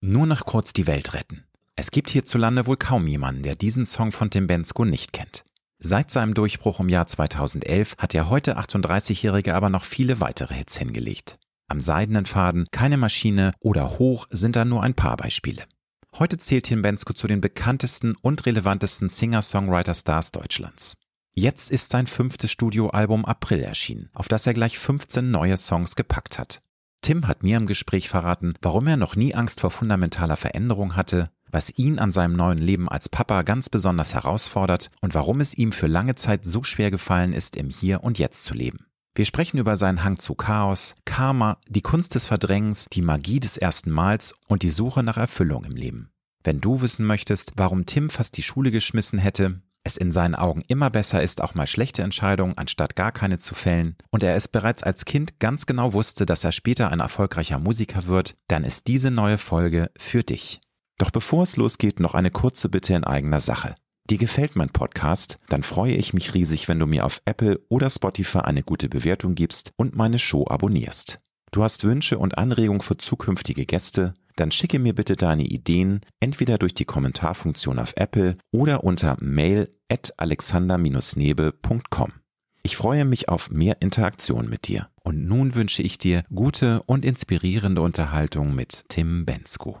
Nur noch kurz die Welt retten. Es gibt hierzulande wohl kaum jemanden, der diesen Song von Tim Bensko nicht kennt. Seit seinem Durchbruch im Jahr 2011 hat der heute 38-Jährige aber noch viele weitere Hits hingelegt. Am seidenen Faden, keine Maschine oder Hoch sind da nur ein paar Beispiele. Heute zählt Tim Bensko zu den bekanntesten und relevantesten Singer-Songwriter-Stars Deutschlands. Jetzt ist sein fünftes Studioalbum April erschienen, auf das er gleich 15 neue Songs gepackt hat. Tim hat mir im Gespräch verraten, warum er noch nie Angst vor fundamentaler Veränderung hatte, was ihn an seinem neuen Leben als Papa ganz besonders herausfordert und warum es ihm für lange Zeit so schwer gefallen ist, im Hier und Jetzt zu leben. Wir sprechen über seinen Hang zu Chaos, Karma, die Kunst des Verdrängens, die Magie des ersten Mals und die Suche nach Erfüllung im Leben. Wenn du wissen möchtest, warum Tim fast die Schule geschmissen hätte, es in seinen Augen immer besser ist, auch mal schlechte Entscheidungen anstatt gar keine zu fällen und er es bereits als Kind ganz genau wusste, dass er später ein erfolgreicher Musiker wird, dann ist diese neue Folge für dich. Doch bevor es losgeht, noch eine kurze Bitte in eigener Sache. Dir gefällt mein Podcast? Dann freue ich mich riesig, wenn du mir auf Apple oder Spotify eine gute Bewertung gibst und meine Show abonnierst. Du hast Wünsche und Anregungen für zukünftige Gäste? Dann schicke mir bitte deine Ideen entweder durch die Kommentarfunktion auf Apple oder unter mail at alexander-nebe.com. Ich freue mich auf mehr Interaktion mit dir. Und nun wünsche ich dir gute und inspirierende Unterhaltung mit Tim Bensko.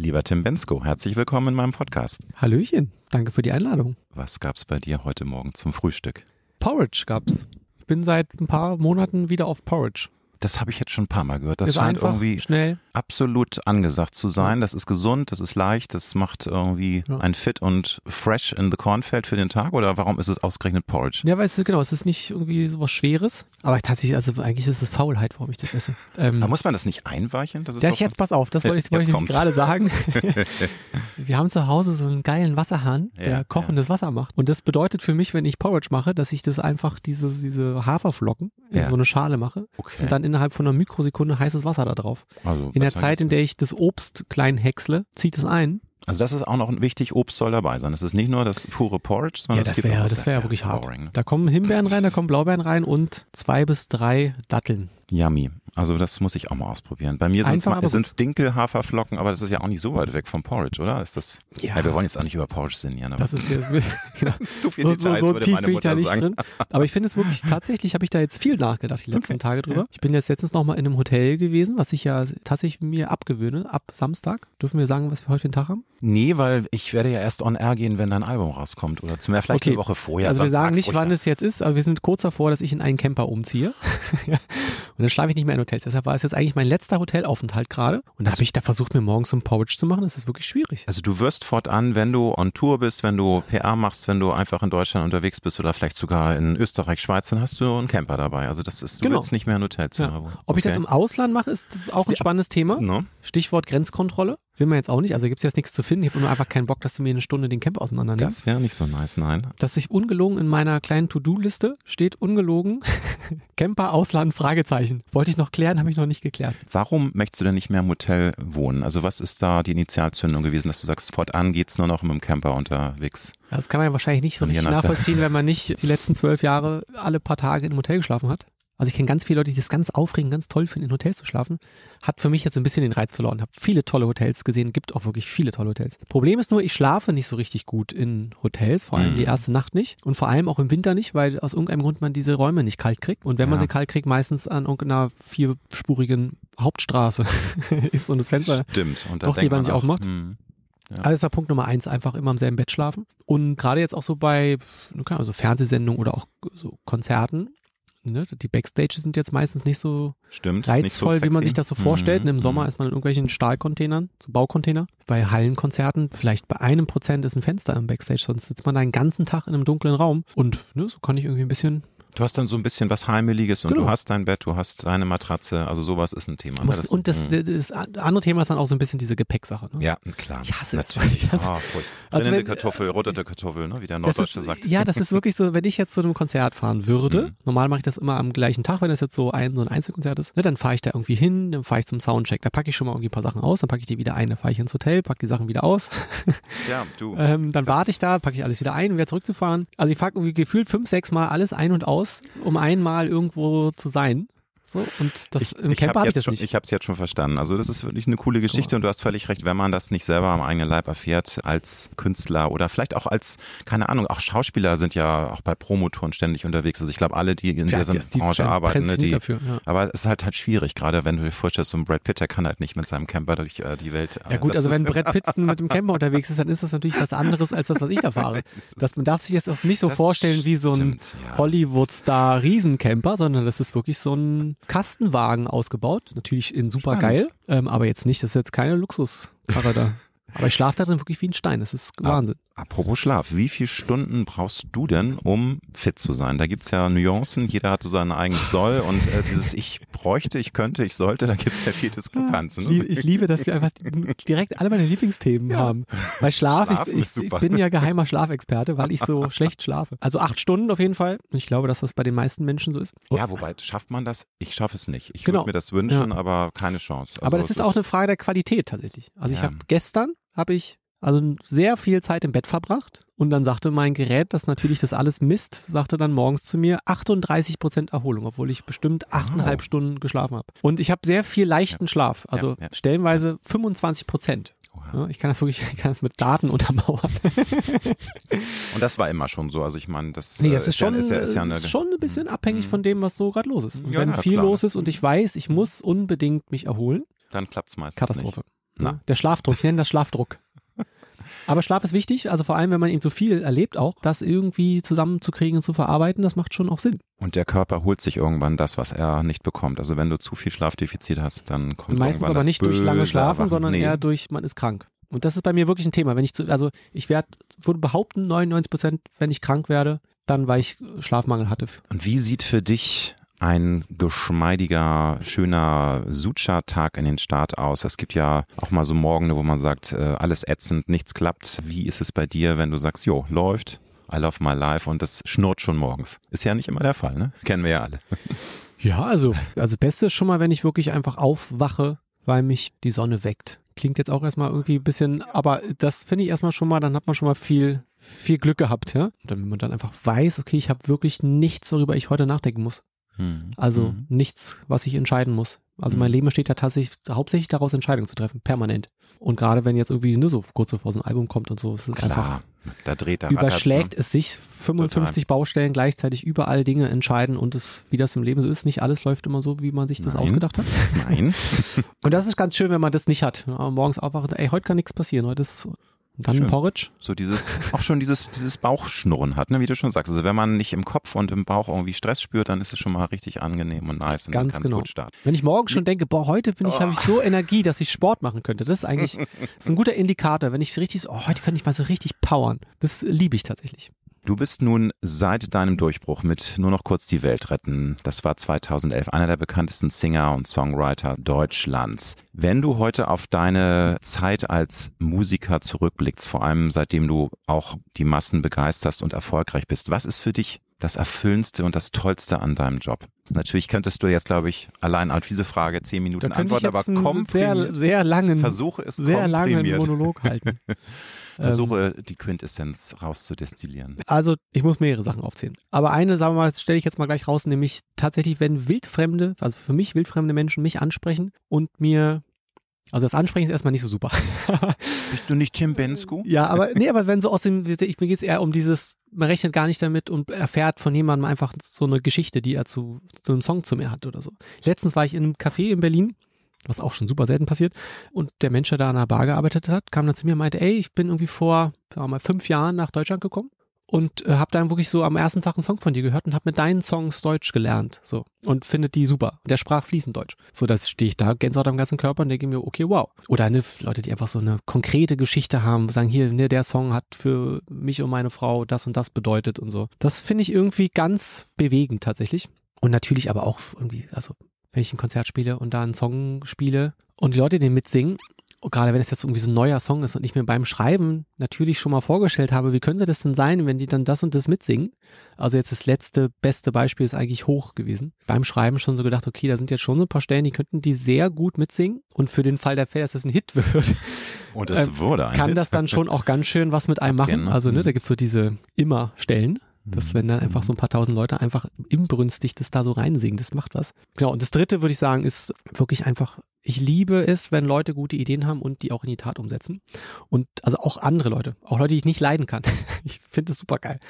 Lieber Tim Bensko, herzlich willkommen in meinem Podcast. Hallöchen, danke für die Einladung. Was gab's bei dir heute Morgen zum Frühstück? Porridge gab's. Ich bin seit ein paar Monaten wieder auf Porridge. Das habe ich jetzt schon ein paar Mal gehört. Das Ist scheint einfach, irgendwie schnell. Absolut angesagt zu sein. Das ist gesund, das ist leicht, das macht irgendwie Ja. ein fit und fresh in the Cornfeld für den Tag. Oder warum ist es ausgerechnet Porridge? Ja, weißt du, genau, es ist nicht irgendwie sowas Schweres. Aber tatsächlich, also eigentlich ist es Faulheit, warum ich das esse. Ähm, Aber muss man das nicht einweichen? Das ist ja, jetzt pass auf, das wollte ich, wollte ich gerade sagen. Wir haben zu Hause so einen geilen Wasserhahn, der Ja, kochendes Wasser macht. Und das bedeutet für mich, wenn ich Porridge mache, dass ich das einfach dieses, diese Haferflocken in Ja. so eine Schale mache Okay. und dann innerhalb von einer Mikrosekunde heißes Wasser da drauf. also, In der Zeit, in der ich das Obst klein häcksle, zieht es ein. Also das ist auch noch wichtig, Obst soll dabei sein. Das ist nicht nur das pure Porridge, sondern Ja, das wäre auch- das wäre ja wirklich hart. boring? Da kommen Himbeeren rein, da kommen Blaubeeren rein und zwei bis drei Datteln. Yummy. Also das muss ich auch mal ausprobieren. Bei mir sind es Dinkel-Haferflocken, aber das ist ja auch nicht so weit weg vom Porridge, oder? Ist das? Ja. wir wollen jetzt auch nicht über Porridge sinnieren. Das ist genau. Viel so, so, Details, so würde tief bin ich da nicht drin. Aber ich finde es wirklich, tatsächlich habe ich da jetzt viel nachgedacht die letzten Tage drüber. Ich bin jetzt letztens nochmal in einem Hotel gewesen, was ich ja tatsächlich mir abgewöhne, ab Samstag. Dürfen wir sagen, was wir heute einen Tag haben? Nee, weil ich werde ja erst on air gehen, wenn dein Album rauskommt. Oder zum vielleicht Okay. eine Woche vorher. also wir sagen nicht, wann mal. es jetzt ist, aber wir sind kurz davor, dass ich in einen Camper umziehe. Und dann schlafe ich nicht mehr in Hotels. Deshalb war es jetzt eigentlich mein letzter Hotelaufenthalt gerade. Und da habe ich da versucht, mir morgens so ein Porridge zu machen. Das ist wirklich schwierig. Also du wirst fortan, wenn du on Tour bist, wenn du PR machst, wenn du einfach in Deutschland unterwegs bist oder vielleicht sogar in Österreich, Schweiz, dann hast du einen Camper dabei. Also das ist, du Genau. willst nicht mehr ein Hotelzimmer. Ja. Ob ich das Okay. im Ausland mache, ist auch Ist ein spannendes Thema. Ne? Stichwort Grenzkontrolle. Will man jetzt auch nicht. Also gibt es jetzt nichts zu finden. Ich habe nur einfach keinen Bock, dass du mir eine Stunde den Camp auseinander nimmst. Das wäre nicht so nice, nein. Dass sich ungelogen in meiner kleinen To-Do-Liste steht ungelogen Camper Ausland Fragezeichen. Wollte ich noch klären, habe ich noch nicht geklärt. Warum möchtest du denn nicht mehr im Hotel wohnen? Also was ist da die Initialzündung gewesen, dass du sagst, fortan geht's nur noch mit dem Camper unterwegs? Das kann man ja wahrscheinlich nicht so richtig nachvollziehen, wenn man nicht die letzten zwölf Jahre alle paar Tage in einem Hotel geschlafen hat. Also ich kenne ganz viele Leute, die das ganz aufregend, ganz toll finden, in Hotels zu schlafen. Hat für mich jetzt ein bisschen den Reiz verloren. Habe viele tolle Hotels gesehen, gibt auch wirklich viele tolle Hotels. Problem ist nur, ich schlafe nicht so richtig gut in Hotels, vor allem Mhm. die erste Nacht nicht und vor allem auch im Winter nicht, weil aus irgendeinem Grund man diese Räume nicht kalt kriegt. Und wenn man Ja. sie kalt kriegt, meistens an irgendeiner vierspurigen Hauptstraße ist und das Fenster Stimmt. Und doch lieber man nicht auch, aufmacht. hm, Ja. also das war Punkt Nummer eins, einfach immer im selben Bett schlafen. Und gerade jetzt auch so bei also Fernsehsendungen oder auch so Konzerten, ne, die Backstage sind jetzt meistens nicht so Stimmt. ist nicht so reizvoll, wie man sich das so vorstellt. Mhm, Im Sommer mhm. ist man in irgendwelchen Stahlcontainern, so Baucontainer. Bei Hallenkonzerten vielleicht bei einem Prozent ist ein Fenster im Backstage, sonst sitzt man da einen ganzen Tag in einem dunklen Raum. Und ne, so kann ich irgendwie ein bisschen Du hast dann so ein bisschen was Heimeliges und Genau. du hast dein Bett, du hast deine Matratze, also sowas ist ein Thema. ne? Muss, und das, mh. das andere Thema ist dann auch so ein bisschen diese Gepäcksache. Ne? ja, klar. Ich hasse das. Natürlich. Ich hasse- Oh. Also wenn- Kartoffel, rotete Kartoffel, ne? wie der Das Norddeutsche ist, sagt. ja, das ist wirklich so, wenn ich jetzt zu einem Konzert fahren würde, Mhm. normal mache ich das immer am gleichen Tag, wenn das jetzt so ein, so ein Einzelkonzert ist, ne, dann fahre ich da irgendwie hin, dann fahre ich zum Soundcheck, da packe ich schon mal irgendwie ein paar Sachen aus, dann packe ich die wieder ein, dann fahre ich ins Hotel, packe die Sachen wieder aus, Ja, du. ähm, dann Das- warte ich da, packe ich alles wieder ein, um wieder zurückzufahren. Also ich packe irgendwie gefühlt fünf, sechs Mal alles ein und aus, um einmal irgendwo zu sein. So, und das im ich Camper habe habe ich das schon, nicht. ich habe es jetzt schon verstanden. Also das ist wirklich eine coole Geschichte und du hast völlig recht, wenn man das nicht selber am eigenen Leib erfährt als Künstler oder vielleicht auch als keine Ahnung, auch Schauspieler sind ja auch bei Promotouren ständig unterwegs. Also ich glaube, alle, die in Ja, dieser die- die Branche werden arbeiten, ne, die dafür, ja. aber es ist halt halt schwierig, gerade wenn du dir vorstellst, so ein Brad Pitt, der kann halt nicht mit seinem Camper durch äh, die Welt. Ja äh, gut, das also wenn Brett Pitt mit dem Camper unterwegs ist, dann ist das natürlich was anderes als das, was ich da fahre. Das, man darf sich jetzt auch nicht so Das vorstellen wie so ein ja. Hollywood-Star Riesencamper, sondern das ist wirklich so ein Kastenwagen ausgebaut. Natürlich in super geil, ähm, aber jetzt nicht, das ist jetzt keine Luxuskarre da. Aber ich schlafe da drin wirklich wie ein Stein. Das ist Wahnsinn. Apropos Schlaf, wie viele Stunden brauchst du denn, um fit zu sein? Da gibt's ja Nuancen, jeder hat so sein eigenes Soll und äh, dieses Ich bräuchte, ich könnte, ich sollte, da gibt's ja viel Diskrepanzen. Ich, liebe- ich liebe, dass wir einfach direkt alle meine Lieblingsthemen haben. Weil Schlaf, Schlafen ich, ich, ich bin ja geheimer Schlafexperte, weil ich so schlecht schlafe. Also acht Stunden auf jeden Fall. Und ich glaube, dass das bei den meisten Menschen so ist. Ja, wobei, schafft man das? Ich schaffe es nicht. Ich Genau. würde mir das wünschen, aber keine Chance. Also, Aber das ist auch eine Frage der Qualität tatsächlich. Also ich Ja. habe gestern habe ich also sehr viel Zeit im Bett verbracht und dann sagte mein Gerät, das natürlich das alles misst, sagte dann morgens zu mir 38 Prozent Erholung, obwohl ich bestimmt achteinhalb Wow. Stunden geschlafen habe. Und ich habe sehr viel leichten Schlaf, also ja. stellenweise 25 Prozent. Ja, ich kann das wirklich, ich kann das mit Daten untermauern. Und das war immer schon so. Also ich meine, das, Nee, äh, das ist, schon, ja, ist ja, ist ja eine, ist schon ein bisschen abhängig von dem, was so gerade los ist. Und Ja, wenn na, viel klar. los ist und ich weiß, ich muss unbedingt mich erholen, dann klappt's meistens Katastrophe. Na. Der Schlafdruck, ich nenne das Schlafdruck. Aber Schlaf ist wichtig, also vor allem, wenn man eben so viel erlebt, auch das irgendwie zusammenzukriegen und zu verarbeiten, das macht schon auch Sinn. Und der Körper holt sich irgendwann das, was er nicht bekommt. Also wenn du zu viel Schlafdefizit hast, dann kommt meistens irgendwann aber das nicht durch lange Schlafen, Erwachen. sondern Nee. eher durch, man ist krank. Und das ist bei mir wirklich ein Thema. Wenn ich zu, also ich werde, würde behaupten, 99 Prozent, wenn ich krank werde, dann weil ich Schlafmangel hatte. Und wie sieht für dich ein geschmeidiger, schöner Sucha-Tag in den Start aus? Es gibt ja auch mal so Morgen, wo man sagt, äh, alles ätzend, nichts klappt. Wie ist es bei dir, wenn du sagst, jo, läuft, I love my life und das schnurrt schon morgens? Ist ja nicht immer der Fall, ne? Kennen wir ja alle. Ja, also, also Beste ist schon mal, wenn ich wirklich einfach aufwache, weil mich die Sonne weckt. Klingt jetzt auch erstmal irgendwie ein bisschen, aber das finde ich erstmal schon mal, dann hat man schon mal viel, viel Glück gehabt, ja. Und dann, wenn man dann einfach weiß, okay, ich habe wirklich nichts, worüber ich heute nachdenken muss. Hm. Also Mhm. nichts, was ich entscheiden muss. Also Mhm. mein Leben besteht ja tatsächlich hauptsächlich daraus, Entscheidungen zu treffen, permanent. Und gerade wenn jetzt irgendwie nur so kurz bevor so ein Album kommt und so, ist es einfach Klar, da dreht der überschlägt Rattert's, es sich 55 Baustellen gleichzeitig überall Dinge entscheiden und es, wie das im Leben so ist, nicht alles läuft immer so, wie man sich das Nein. ausgedacht hat. Ne? Nein. Und das ist ganz schön, wenn man das nicht hat. Morgens aufwachen, ey, heute kann nichts passieren, heute ist dann Schön. Porridge. So dieses, auch schon dieses, dieses Bauchschnurren hat, ne, wie du schon sagst. Also wenn man nicht im Kopf und im Bauch irgendwie Stress spürt, dann ist es schon mal richtig angenehm und nice und Ganz dann genau. gut starten. Wenn ich morgen schon denke, boah, heute bin ich, Oh. habe ich so Energie, dass ich Sport machen könnte. Das ist eigentlich das ist ein guter Indikator. Wenn ich richtig so, oh, heute kann ich mal so richtig powern. Das liebe ich tatsächlich. Du bist nun seit deinem Durchbruch mit Nur noch kurz die Welt retten, das war 2011, einer der bekanntesten Singer und Songwriter Deutschlands. Wenn du heute auf deine Zeit als Musiker zurückblickst, vor allem seitdem du auch die Massen begeisterst und erfolgreich bist, was ist für dich das Erfüllendste und das Tollste an deinem Job? Natürlich könntest du jetzt, glaube ich, allein auf diese Frage zehn Minuten antworten, aber komprimiert. sehr, sehr langen, Versuche es sehr langen. Monolog halten. Ähm, Versuche die Quintessenz rauszudestillieren. Also ich muss mehrere Sachen aufzählen. Aber eine, sagen wir mal, stelle ich jetzt mal gleich raus, nämlich tatsächlich, wenn wildfremde, also für mich wildfremde Menschen mich ansprechen und mir, also das Ansprechen ist erstmal nicht so super. Bist du nicht Tim Bensko? ja, aber nee, aber wenn so aus dem, ich, mir geht es eher um dieses, man rechnet gar nicht damit und erfährt von jemandem einfach so eine Geschichte, die er zu so einem Song zu mir hat oder so. Letztens war ich in einem Café in Berlin was auch schon super selten passiert. Und der Mensch, der da an der Bar gearbeitet hat, kam dann zu mir und meinte, ey, ich bin irgendwie vor sagen mal, fünf Jahren nach Deutschland gekommen und äh, habe dann wirklich so am ersten Tag einen Song von dir gehört und habe mit deinen Songs Deutsch gelernt, so und findet die super. Und der sprach fließend Deutsch. So, das stehe ich da, Gänsehaut am ganzen Körper und denke mir, okay, wow. Oder eine, Leute, die einfach so eine konkrete Geschichte haben, sagen hier, ne, der Song hat für mich und meine Frau das und das bedeutet und so. Das finde ich irgendwie ganz bewegend tatsächlich. Und natürlich aber auch irgendwie, also wenn ich ein Konzert spiele und da einen Song spiele und die Leute den mitsingen, gerade wenn es jetzt irgendwie so ein neuer Song ist und ich mir beim Schreiben natürlich schon mal vorgestellt habe, wie könnte das denn sein, wenn die dann das und das mitsingen? Also jetzt das letzte, beste Beispiel ist eigentlich hoch gewesen. Beim Schreiben schon so gedacht, okay, da sind jetzt schon so ein paar Stellen, die könnten die sehr gut mitsingen und für den Fall der Fälle, dass es ein Hit wird. Und es äh, wurde ein Kann Hit. das dann schon auch ganz schön was mit einem machen. Also ne, Mhm. da gibt's so diese Immer-Stellen. Das, wenn dann einfach so ein paar tausend Leute einfach inbrünstig das da so reinsingen, das macht was. Genau, und das dritte würde ich sagen, ist wirklich einfach, ich liebe es, wenn Leute gute Ideen haben und die auch in die Tat umsetzen. Und also auch andere Leute, auch Leute, die ich nicht leiden kann. Ich finde das super geil.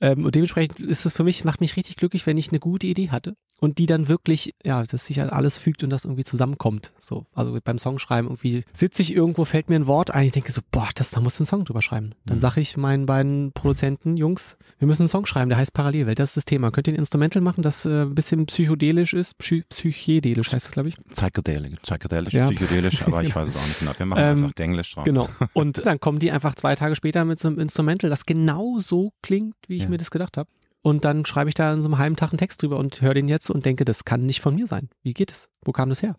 Ähm, und dementsprechend ist es für mich, macht mich richtig glücklich, wenn ich eine gute Idee hatte und die dann wirklich, ja, dass sich halt alles fügt und das irgendwie zusammenkommt. So, also beim Songschreiben irgendwie sitze ich irgendwo, fällt mir ein Wort ein, ich denke so, boah, das, da musst du einen Song drüber schreiben. Dann Mhm. sage ich meinen beiden Produzenten, Jungs, wir müssen einen Song schreiben, der heißt Parallelwelt, das ist das Thema. Könnt ihr ein Instrumental machen, das äh, ein bisschen psychodelisch ist? Psy psychedelisch heißt das, glaube ich. Psychedelisch, psychedelisch, Ja. psychedelisch, aber ich weiß es auch nicht genau. Wir machen Ähm, einfach Englisch draus. Genau. Und dann kommen die einfach zwei Tage später mit so einem Instrumental, das genau so klingt, wie ich Ja. mir das gedacht habe. Und dann schreibe ich da in so einem halben Tag einen Text drüber und höre den jetzt und denke, das kann nicht von mir sein. Wie geht es? Wo kam das her?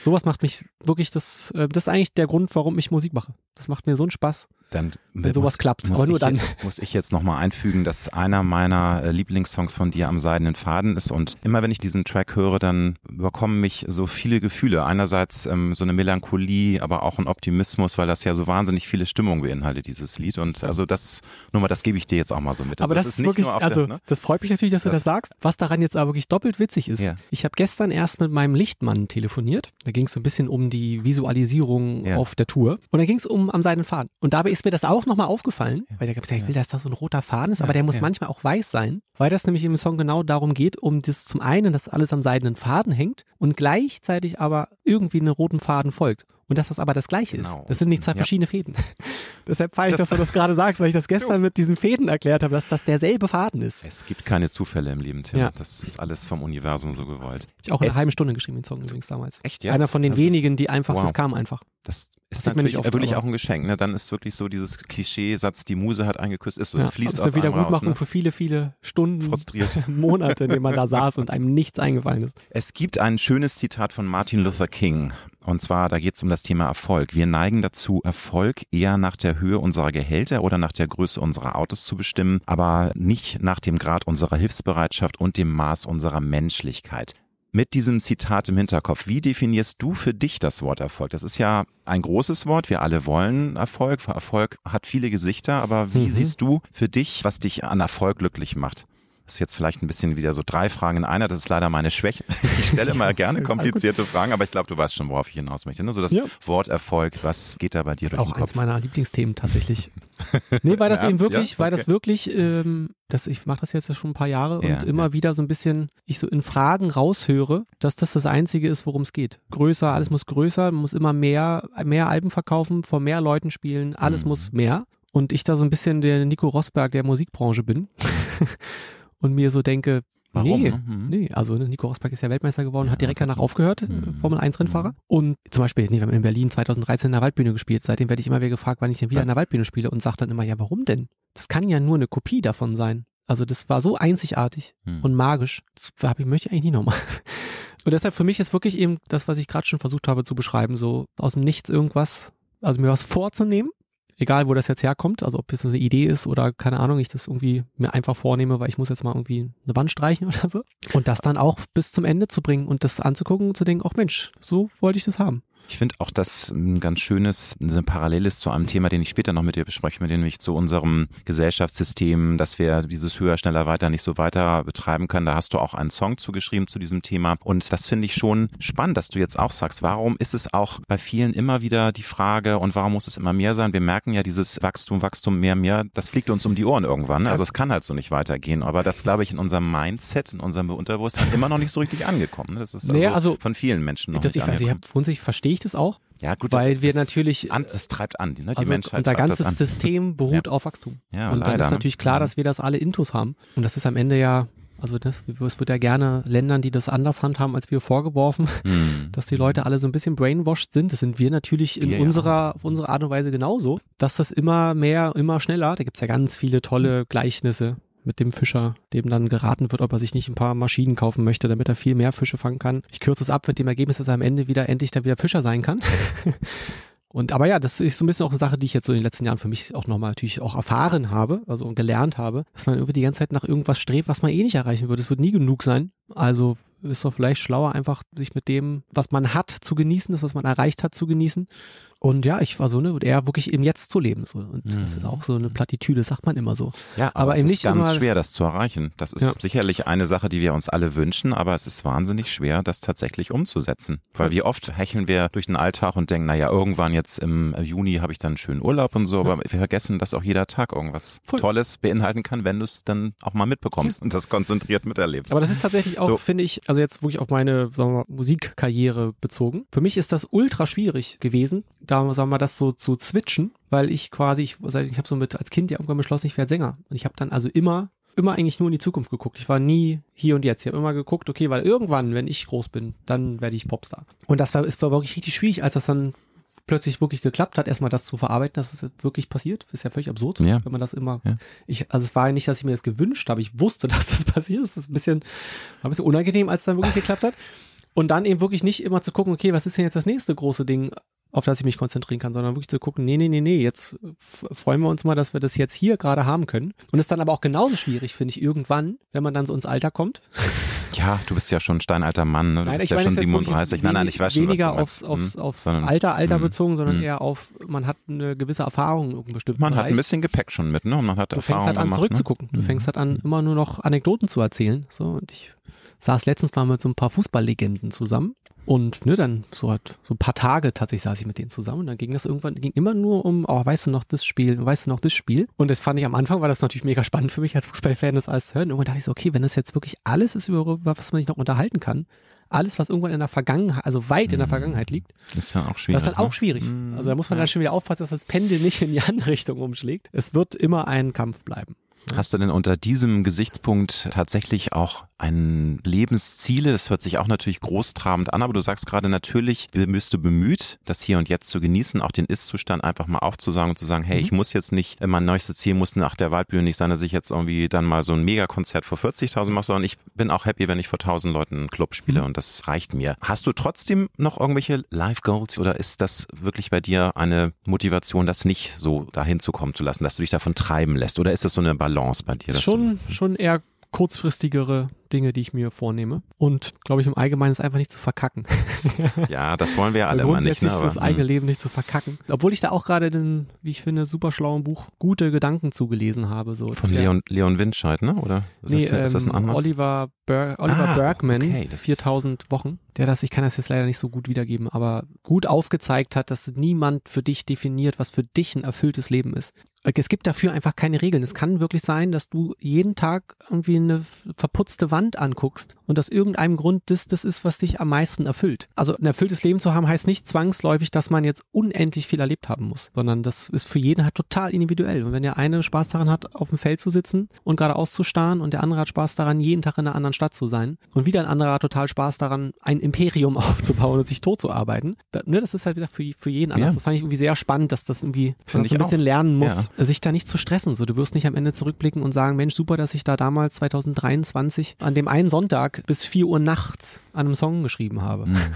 Sowas macht mich wirklich, das, äh, das ist eigentlich der Grund, warum ich Musik mache. Das macht mir so einen Spaß. Dann Wenn sowas klappt, aber nur ich, dann. Muss ich jetzt nochmal einfügen, dass einer meiner äh, Lieblingssongs von dir am seidenen Faden ist und immer wenn ich diesen Track höre, dann überkommen mich so viele Gefühle. Einerseits ähm, so eine Melancholie, aber auch ein Optimismus, weil das ja so wahnsinnig viele Stimmungen beinhaltet, dieses Lied. Und also das, nur mal, das gebe ich dir jetzt auch mal so mit. Also aber das, ist wirklich, nur auf also der, ne? das freut mich natürlich, dass du Das- das sagst. Was daran jetzt aber wirklich doppelt witzig ist, Ja. ich habe gestern erst mit meinem Lichtmann telefoniert. Da ging es so ein bisschen um die Visualisierung Ja. auf der Tour. Und da ging es um am seidenen Faden. Und dabei ist mir das auch nochmal aufgefallen, weil der gesagt, ich will, dass da so ein roter Faden ist, aber der muss ja. manchmal auch weiß sein, weil das nämlich im Song genau darum geht, um das zum einen, dass alles am seidenen Faden hängt und gleichzeitig aber irgendwie einen roten Faden folgt. Und dass das aber das Gleiche Genau. ist. Das sind nicht zwei Ja. verschiedene Fäden. Deshalb feiere ich, Das- dass du das gerade sagst, weil ich das gestern mit diesen Fäden erklärt habe, dass das derselbe Faden ist. Es gibt keine Zufälle im Leben, Tim. Ja. Das ist alles vom Universum so gewollt. Ich auch in einer Es- halben Stunde geschrieben, den Song übrigens damals. Echt jetzt? Einer von den Das wenigen, die einfach, wow. das kam einfach. Das ist man natürlich oft, wirklich auch ein Geschenk. Ne? Dann ist wirklich so dieses Klischeesatz, die Muse hat eingeküsst, ist so, es Ja, fließt das aus ist eine. Wiedergutmachung Ne? für viele, viele Stunden, Frustriert. Monate, in denen man da saß und einem nichts eingefallen ist. Es gibt ein schönes Zitat von Martin Luther King. Und zwar, da geht es um das Thema Erfolg. Wir neigen dazu, Erfolg eher nach der Höhe unserer Gehälter oder nach der Größe unserer Autos zu bestimmen, aber nicht nach dem Grad unserer Hilfsbereitschaft und dem Maß unserer Menschlichkeit. Mit diesem Zitat im Hinterkopf, wie definierst du für dich das Wort Erfolg? Das ist ja ein großes Wort. Wir alle wollen Erfolg. Erfolg hat viele Gesichter, aber wie Mhm. siehst du für dich, was dich an Erfolg glücklich macht? Das ist jetzt vielleicht ein bisschen wieder so drei Fragen in einer. Das ist leider meine Schwäche. Ich stelle mal Ja, gerne komplizierte Fragen, aber ich glaube, du weißt schon, worauf ich hinaus möchte. Ne? So das Ja. Wort Erfolg, was geht da bei dir durch Auch den eins Kopf? meiner Lieblingsthemen tatsächlich. nee, weil das eben wirklich, Ja? weil das Okay. wirklich, ähm, das, ich mache das jetzt ja schon ein paar Jahre Ja, und immer wieder so ein bisschen, ich so in Fragen raushöre, dass das das Einzige ist, worum es geht. Größer, alles muss größer, man muss immer mehr, mehr Alben verkaufen, vor mehr Leuten spielen, alles Mhm. muss mehr. Und ich da so ein bisschen der Nico Rosberg der Musikbranche bin und mir so denke, Warum? Nee, ne? Mhm. nee, also ne, Nico Rosberg ist ja Weltmeister geworden, Ja, hat direkt danach aufgehört, Mhm. Formel 1 Rennfahrer. Und zum Beispiel, nee, wir haben in Berlin 2013 in der Waldbühne gespielt. Seitdem werde ich immer wieder gefragt, wann ich denn wieder Ja. in der Waldbühne spiele und sage dann immer, ja, warum denn? Das kann ja nur eine Kopie davon sein. Also das war so einzigartig Hm. und magisch. Das hab ich, möchte ich eigentlich nicht nochmal. Und deshalb für mich ist wirklich eben das, was ich gerade schon versucht habe zu beschreiben, so aus dem Nichts irgendwas, also mir was vorzunehmen, egal wo das jetzt herkommt, also ob es eine Idee ist oder keine Ahnung, ich das irgendwie mir einfach vornehme, weil ich muss jetzt mal irgendwie eine Wand streichen oder so. Und das dann auch bis zum Ende zu bringen und das anzugucken und zu denken, ach Mensch, so wollte ich das haben. Ich finde auch das ein ganz schönes, eine Parallele ist zu einem Thema, den ich später noch mit dir besprechen will, nämlich zu unserem Gesellschaftssystem, dass wir dieses höher, schneller, weiter nicht so weiter betreiben können. Da hast du auch einen Song zugeschrieben zu diesem Thema. Und das finde ich schon spannend, dass du jetzt auch sagst, warum ist es auch bei vielen immer wieder die Frage und warum muss es immer mehr sein? Wir merken ja dieses Wachstum, Wachstum, mehr, mehr, das fliegt uns um die Ohren irgendwann. Also es kann halt so nicht weitergehen. Aber das, glaube ich, in unserem Mindset, in unserem Unterbewusstsein immer noch nicht so richtig angekommen. Das ist also, Nee, also- von vielen Menschen noch Das, nicht ich weiß, ich angekommen. hab, grundsätzlich verstehe ich das auch. Ja, gut. Weil wir natürlich, An, das treibt an. Ne? Die also Menschheit unser ganzes an. System beruht auf Wachstum. Ja, und dann leider, ist ne? natürlich klar, dass wir das alle intus haben. Und das ist am Ende ja, also das, es wird ja gerne Ländern, die das anders handhaben als wir vorgeworfen, Hm. dass die Leute alle so ein bisschen brainwashed sind. Das sind wir natürlich in ja. unserer, auf unsere Art und Weise genauso, dass das immer mehr, immer schneller, da gibt's ja ganz viele tolle Gleichnisse mit dem Fischer, dem dann geraten wird, ob er sich nicht ein paar Maschinen kaufen möchte, damit er viel mehr Fische fangen kann. Ich kürze es ab mit dem Ergebnis, dass er am Ende wieder endlich dann wieder Fischer sein kann. Und aber ja, das ist so ein bisschen auch eine Sache, die ich jetzt so in den letzten Jahren für mich auch nochmal natürlich auch erfahren habe, also gelernt habe, dass man irgendwie die ganze Zeit nach irgendwas strebt, was man eh nicht erreichen wird. Es wird nie genug sein. Also ist doch vielleicht schlauer, einfach sich mit dem, was man hat, zu genießen, das, was man erreicht hat, zu genießen. Und ja, ich war so, ne, eher wirklich im Jetzt zu leben. So. Und das ist auch so eine Plattitüde, sagt man immer so. Ja, aber, Aber es eben ist nicht ganz schwer, das zu erreichen. Das ist Ja. sicherlich eine Sache, die wir uns alle wünschen, aber es ist wahnsinnig schwer, das tatsächlich umzusetzen. Weil wie oft hecheln wir durch den Alltag und denken, naja, irgendwann jetzt im Juni habe ich dann einen schönen Urlaub und so, aber wir vergessen, dass auch jeder Tag irgendwas Voll. Tolles beinhalten kann, wenn du es dann auch mal mitbekommst und das konzentriert miterlebst. Aber das ist tatsächlich auch, So. finde ich, also jetzt wirklich auf meine mal, Musikkarriere bezogen. Für mich ist das ultra schwierig gewesen, da sagen wir mal, das so zu switchen, weil ich quasi, ich, ich habe so mit als Kind ja irgendwann beschlossen, ich werde Sänger. Und ich habe dann also immer immer eigentlich nur in die Zukunft geguckt. Ich war nie hier und jetzt. Ich habe immer geguckt, okay, weil irgendwann, wenn ich groß bin, dann werde ich Popstar. Und das war, ist war wirklich richtig schwierig, als das dann plötzlich wirklich geklappt hat, erstmal das zu verarbeiten, dass es wirklich passiert. Ist ja völlig absurd, Ja. wenn man das immer. Ja. Ich, also es war ja nicht, dass ich mir das gewünscht habe. Ich wusste, dass das passiert. Es ist ein bisschen, ein bisschen unangenehm, als es dann wirklich geklappt hat. Und dann eben wirklich nicht immer zu gucken, okay, was ist denn jetzt das nächste große Ding, auf das ich mich konzentrieren kann, sondern wirklich zu gucken, nee, nee, nee, nee, jetzt freuen wir uns mal, dass wir das jetzt hier gerade haben können. Und es ist dann aber auch genauso schwierig, finde ich, irgendwann, wenn man dann so ins Alter kommt. ja, du bist ja schon ein steinalter Mann, ne? du bist ich ja meine schon jetzt wirklich 37. jetzt Nein, nein, ich weiß schon, was du weniger meinst. aufs, aufs, Hm. aufs Sondern- Alter, Alter hm, bezogen, sondern hm. eher auf, man hat eine gewisse Erfahrung in irgendeinem bestimmten Man hat Bereich. ein bisschen Gepäck schon mit, ne? Und man hat du Erfahrung fängst halt an gemacht, zurückzugucken. Ne? Du fängst halt an, immer nur noch Anekdoten zu erzählen. So, und ich saß letztens mal mit so ein paar Fußballlegenden zusammen. Und ne, dann so halt so ein paar Tage tatsächlich saß ich mit denen zusammen und dann ging das irgendwann, ging immer nur um, oh, weißt du noch das Spiel, weißt du noch das Spiel? Und das fand ich am Anfang, war das natürlich mega spannend für mich als Fußballfan, das alles zu hören. Und irgendwann dachte ich so, okay, wenn das jetzt wirklich alles ist, über was man sich noch unterhalten kann, alles, was irgendwann in der Vergangenheit, also weit in der Vergangenheit liegt, Ist ja auch schwierig. das ist dann auch ne? schwierig. Mm, Also da muss man ja. dann schon wieder aufpassen, dass das Pendel nicht in die andere Richtung umschlägt. Es wird immer ein Kampf bleiben. Hast du denn unter diesem Gesichtspunkt tatsächlich auch ein Lebensziele? Das hört sich auch natürlich großtrabend an, aber du sagst gerade natürlich, bist du bemüht, das hier und jetzt zu genießen, auch den Ist-Zustand einfach mal aufzusagen und zu sagen, hey, Mhm. ich muss jetzt nicht, mein neuestes Ziel muss nach der Waldbühne nicht sein, dass ich jetzt irgendwie dann mal so ein Megakonzert vor 40.000 mache, sondern ich bin auch happy, wenn ich vor 1.000 Leuten einen Club spiele Mhm. und das reicht mir. Hast du trotzdem noch irgendwelche Life-Goals oder ist das wirklich bei dir eine Motivation, das nicht so dahin zu kommen zu lassen, dass du dich davon treiben lässt? Oder ist das so eine Balance bei dir? Schon, schon eher kurzfristigere Dinge, die ich mir vornehme. Und glaube ich, im Allgemeinen ist einfach nicht zu verkacken. Ja, das wollen wir ja So alle immer nicht. Ne? Aber, das eigene hm. Leben nicht zu verkacken. Obwohl ich da auch gerade den, wie ich finde, super schlauen Buch gute Gedanken zugelesen habe. So. Von ja- Leon, Leon Windscheid, ne? Oder ist, Nee, das, ist das ein ähm, anderes? Oliver, Ber Oliver Ah, Bergman, okay, das ist- 4000 Wochen, der das, ich kann das jetzt leider nicht so gut wiedergeben, aber gut aufgezeigt hat, dass niemand für dich definiert, was für dich ein erfülltes Leben ist. Es gibt dafür einfach keine Regeln. Es kann wirklich sein, dass du jeden Tag irgendwie eine verputzte Wand anguckst und aus irgendeinem Grund das, das ist, was dich am meisten erfüllt. Also ein erfülltes Leben zu haben, heißt nicht zwangsläufig, dass man jetzt unendlich viel erlebt haben muss, sondern das ist für jeden halt total individuell. Und wenn der eine Spaß daran hat, auf dem Feld zu sitzen und geradeaus zu starren und der andere hat Spaß daran, jeden Tag in einer anderen Stadt zu sein und wieder ein anderer hat total Spaß daran, ein Imperium aufzubauen und sich tot zu arbeiten, da, ne, das ist halt wieder für, für jeden anders. Ja. Das fand ich irgendwie sehr spannend, dass das irgendwie, dass das ein ich bisschen auch. lernen muss, sich da nicht zu stressen. So, du wirst nicht am Ende zurückblicken und sagen, Mensch, super, dass ich da damals 2023 an dem einen Sonntag bis 4 Uhr nachts an einem Song geschrieben habe. Mhm.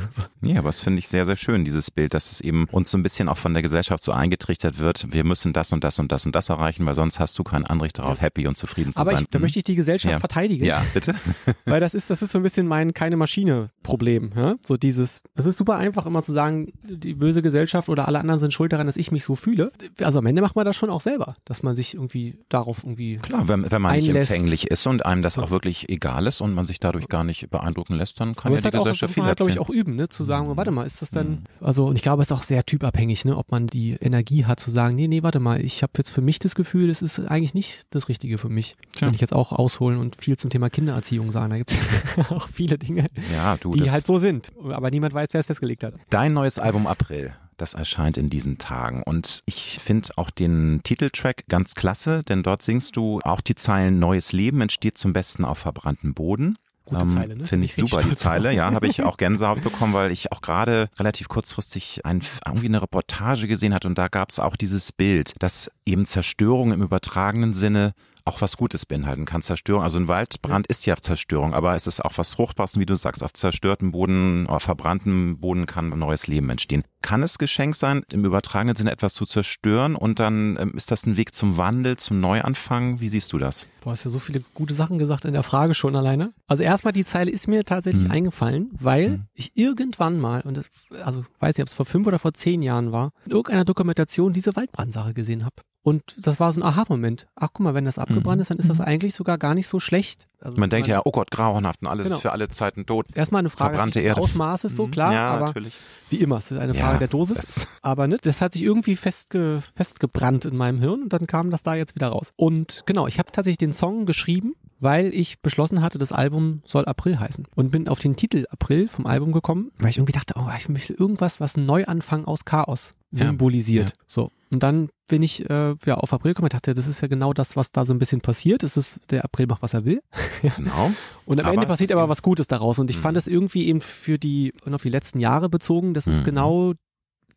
Ja, aber das finde ich sehr, sehr schön, dieses Bild, dass es eben uns so ein bisschen auch von der Gesellschaft so eingetrichtert wird, wir müssen das und das und das und das erreichen, weil sonst hast du kein Anrecht darauf, happy und zufrieden zu Aber sein. ich, da möchte ich die Gesellschaft Ja. verteidigen. Ja, bitte? Weil das ist, das ist so ein bisschen mein keine Maschine Problem. Ja? So dieses, es ist super einfach immer zu sagen, die böse Gesellschaft oder alle anderen sind schuld daran, dass ich mich so fühle. Also am Ende macht man das schon auch selber, dass man sich irgendwie darauf irgendwie Klar, wenn, wenn man nicht Einlässt. empfänglich ist und einem das auch wirklich egal ist und man sich dadurch gar nicht beeindrucken lässt, dann kann Aber ja die auch, das Gesellschaft muss viel man halt, glaube ich, auch üben, ne? zu sagen, warte mal, ist das Mhm. dann, also, und ich glaube, es ist auch sehr typabhängig, ne? ob man die Energie hat zu sagen, nee, nee, warte mal, ich habe jetzt für mich das Gefühl, es ist eigentlich nicht das Richtige für mich. Tja. Kann ich jetzt auch ausholen und viel zum Thema Kindererziehung sagen. Da gibt es auch viele Dinge, Ja, du, die das, halt so sind, aber niemand weiß, wer es festgelegt hat. dein neues Album April. Das erscheint in diesen Tagen. Und ich finde auch den Titeltrack ganz klasse, denn dort singst du auch die Zeilen Neues Leben entsteht zum Besten auf verbranntem Boden. Gute Ähm, Zeile, ne? Finde ich super, die Zeile. Ja, habe ich auch Gänsehaut bekommen, weil ich auch gerade relativ kurzfristig ein, irgendwie eine Reportage gesehen hatte und da gab es auch dieses Bild, dass eben Zerstörung im übertragenen Sinne auch was Gutes beinhalten kann. Zerstörung, also ein Waldbrand ist ja Zerstörung, aber es ist auch was Fruchtbares, wie du sagst, auf zerstörtem Boden, auf verbranntem Boden kann ein neues Leben entstehen. Kann es Geschenk sein, im übertragenen Sinne etwas zu zerstören und dann ähm, ist das ein Weg zum Wandel, zum Neuanfang? Wie siehst du das? Du hast ja so viele gute Sachen gesagt in der Frage schon alleine. Also erstmal die Zeile ist mir tatsächlich Mhm. eingefallen, weil Mhm. ich irgendwann mal, und das, also weiß nicht, ob es vor fünf oder vor zehn Jahren war, in irgendeiner Dokumentation diese Waldbrandsache gesehen habe. Und das war so ein Aha-Moment. Ach, guck mal, wenn das abgebrannt ist, dann ist das eigentlich sogar gar nicht so schlecht. Also Mhm. Man denkt ja, oh Gott, grauenhaft und alles Genau. für alle Zeiten tot. Erstmal eine Frage verbrannte des. Ausmaßes, so Mhm. klar, ja, aber natürlich. wie immer, es ist eine Ja, Frage der Dosis. Aber ne, das hat sich irgendwie festge festgebrannt in meinem Hirn und dann kam das da jetzt wieder raus. Und genau, ich habe tatsächlich den Song geschrieben, weil ich beschlossen hatte, das Album soll April heißen. Und bin auf den Titel April vom Album gekommen, weil ich irgendwie dachte, oh, ich möchte irgendwas, was Neuanfang aus Chaos Ja, symbolisiert. ja. So. Und dann bin ich äh, ja auf April gekommen und dachte, das ist ja genau das, was da so ein bisschen passiert. Es ist, der April macht, was er will. Genau. Und am Aber Ende passiert aber was Gutes daraus. Und ich Mhm. fand es irgendwie eben für die, und auf die letzten Jahre bezogen, das ist Mhm. genau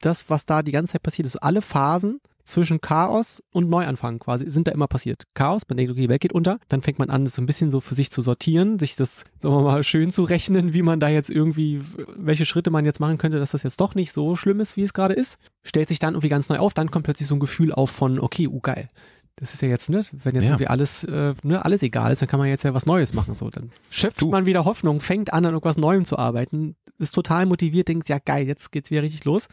das, was da die ganze Zeit passiert ist. Alle Phasen zwischen Chaos und Neuanfang quasi sind da immer passiert. Chaos, man denkt, okay, die Welt geht unter, dann fängt man an, das so ein bisschen so für sich zu sortieren, sich das, sagen wir mal, schön zu rechnen, wie man da jetzt irgendwie, welche Schritte man jetzt machen könnte, dass das jetzt doch nicht so schlimm ist, wie es gerade ist. Stellt sich dann irgendwie ganz neu auf, dann kommt plötzlich so ein Gefühl auf von, okay, uh, geil. Das ist ja jetzt, ne, wenn jetzt Ja. irgendwie alles, äh, ne, alles egal ist, dann kann man jetzt ja was Neues machen. So, dann schöpft Du. man wieder Hoffnung, fängt an, an irgendwas Neuem zu arbeiten, ist total motiviert, denkt, ja geil, jetzt geht's wieder richtig los.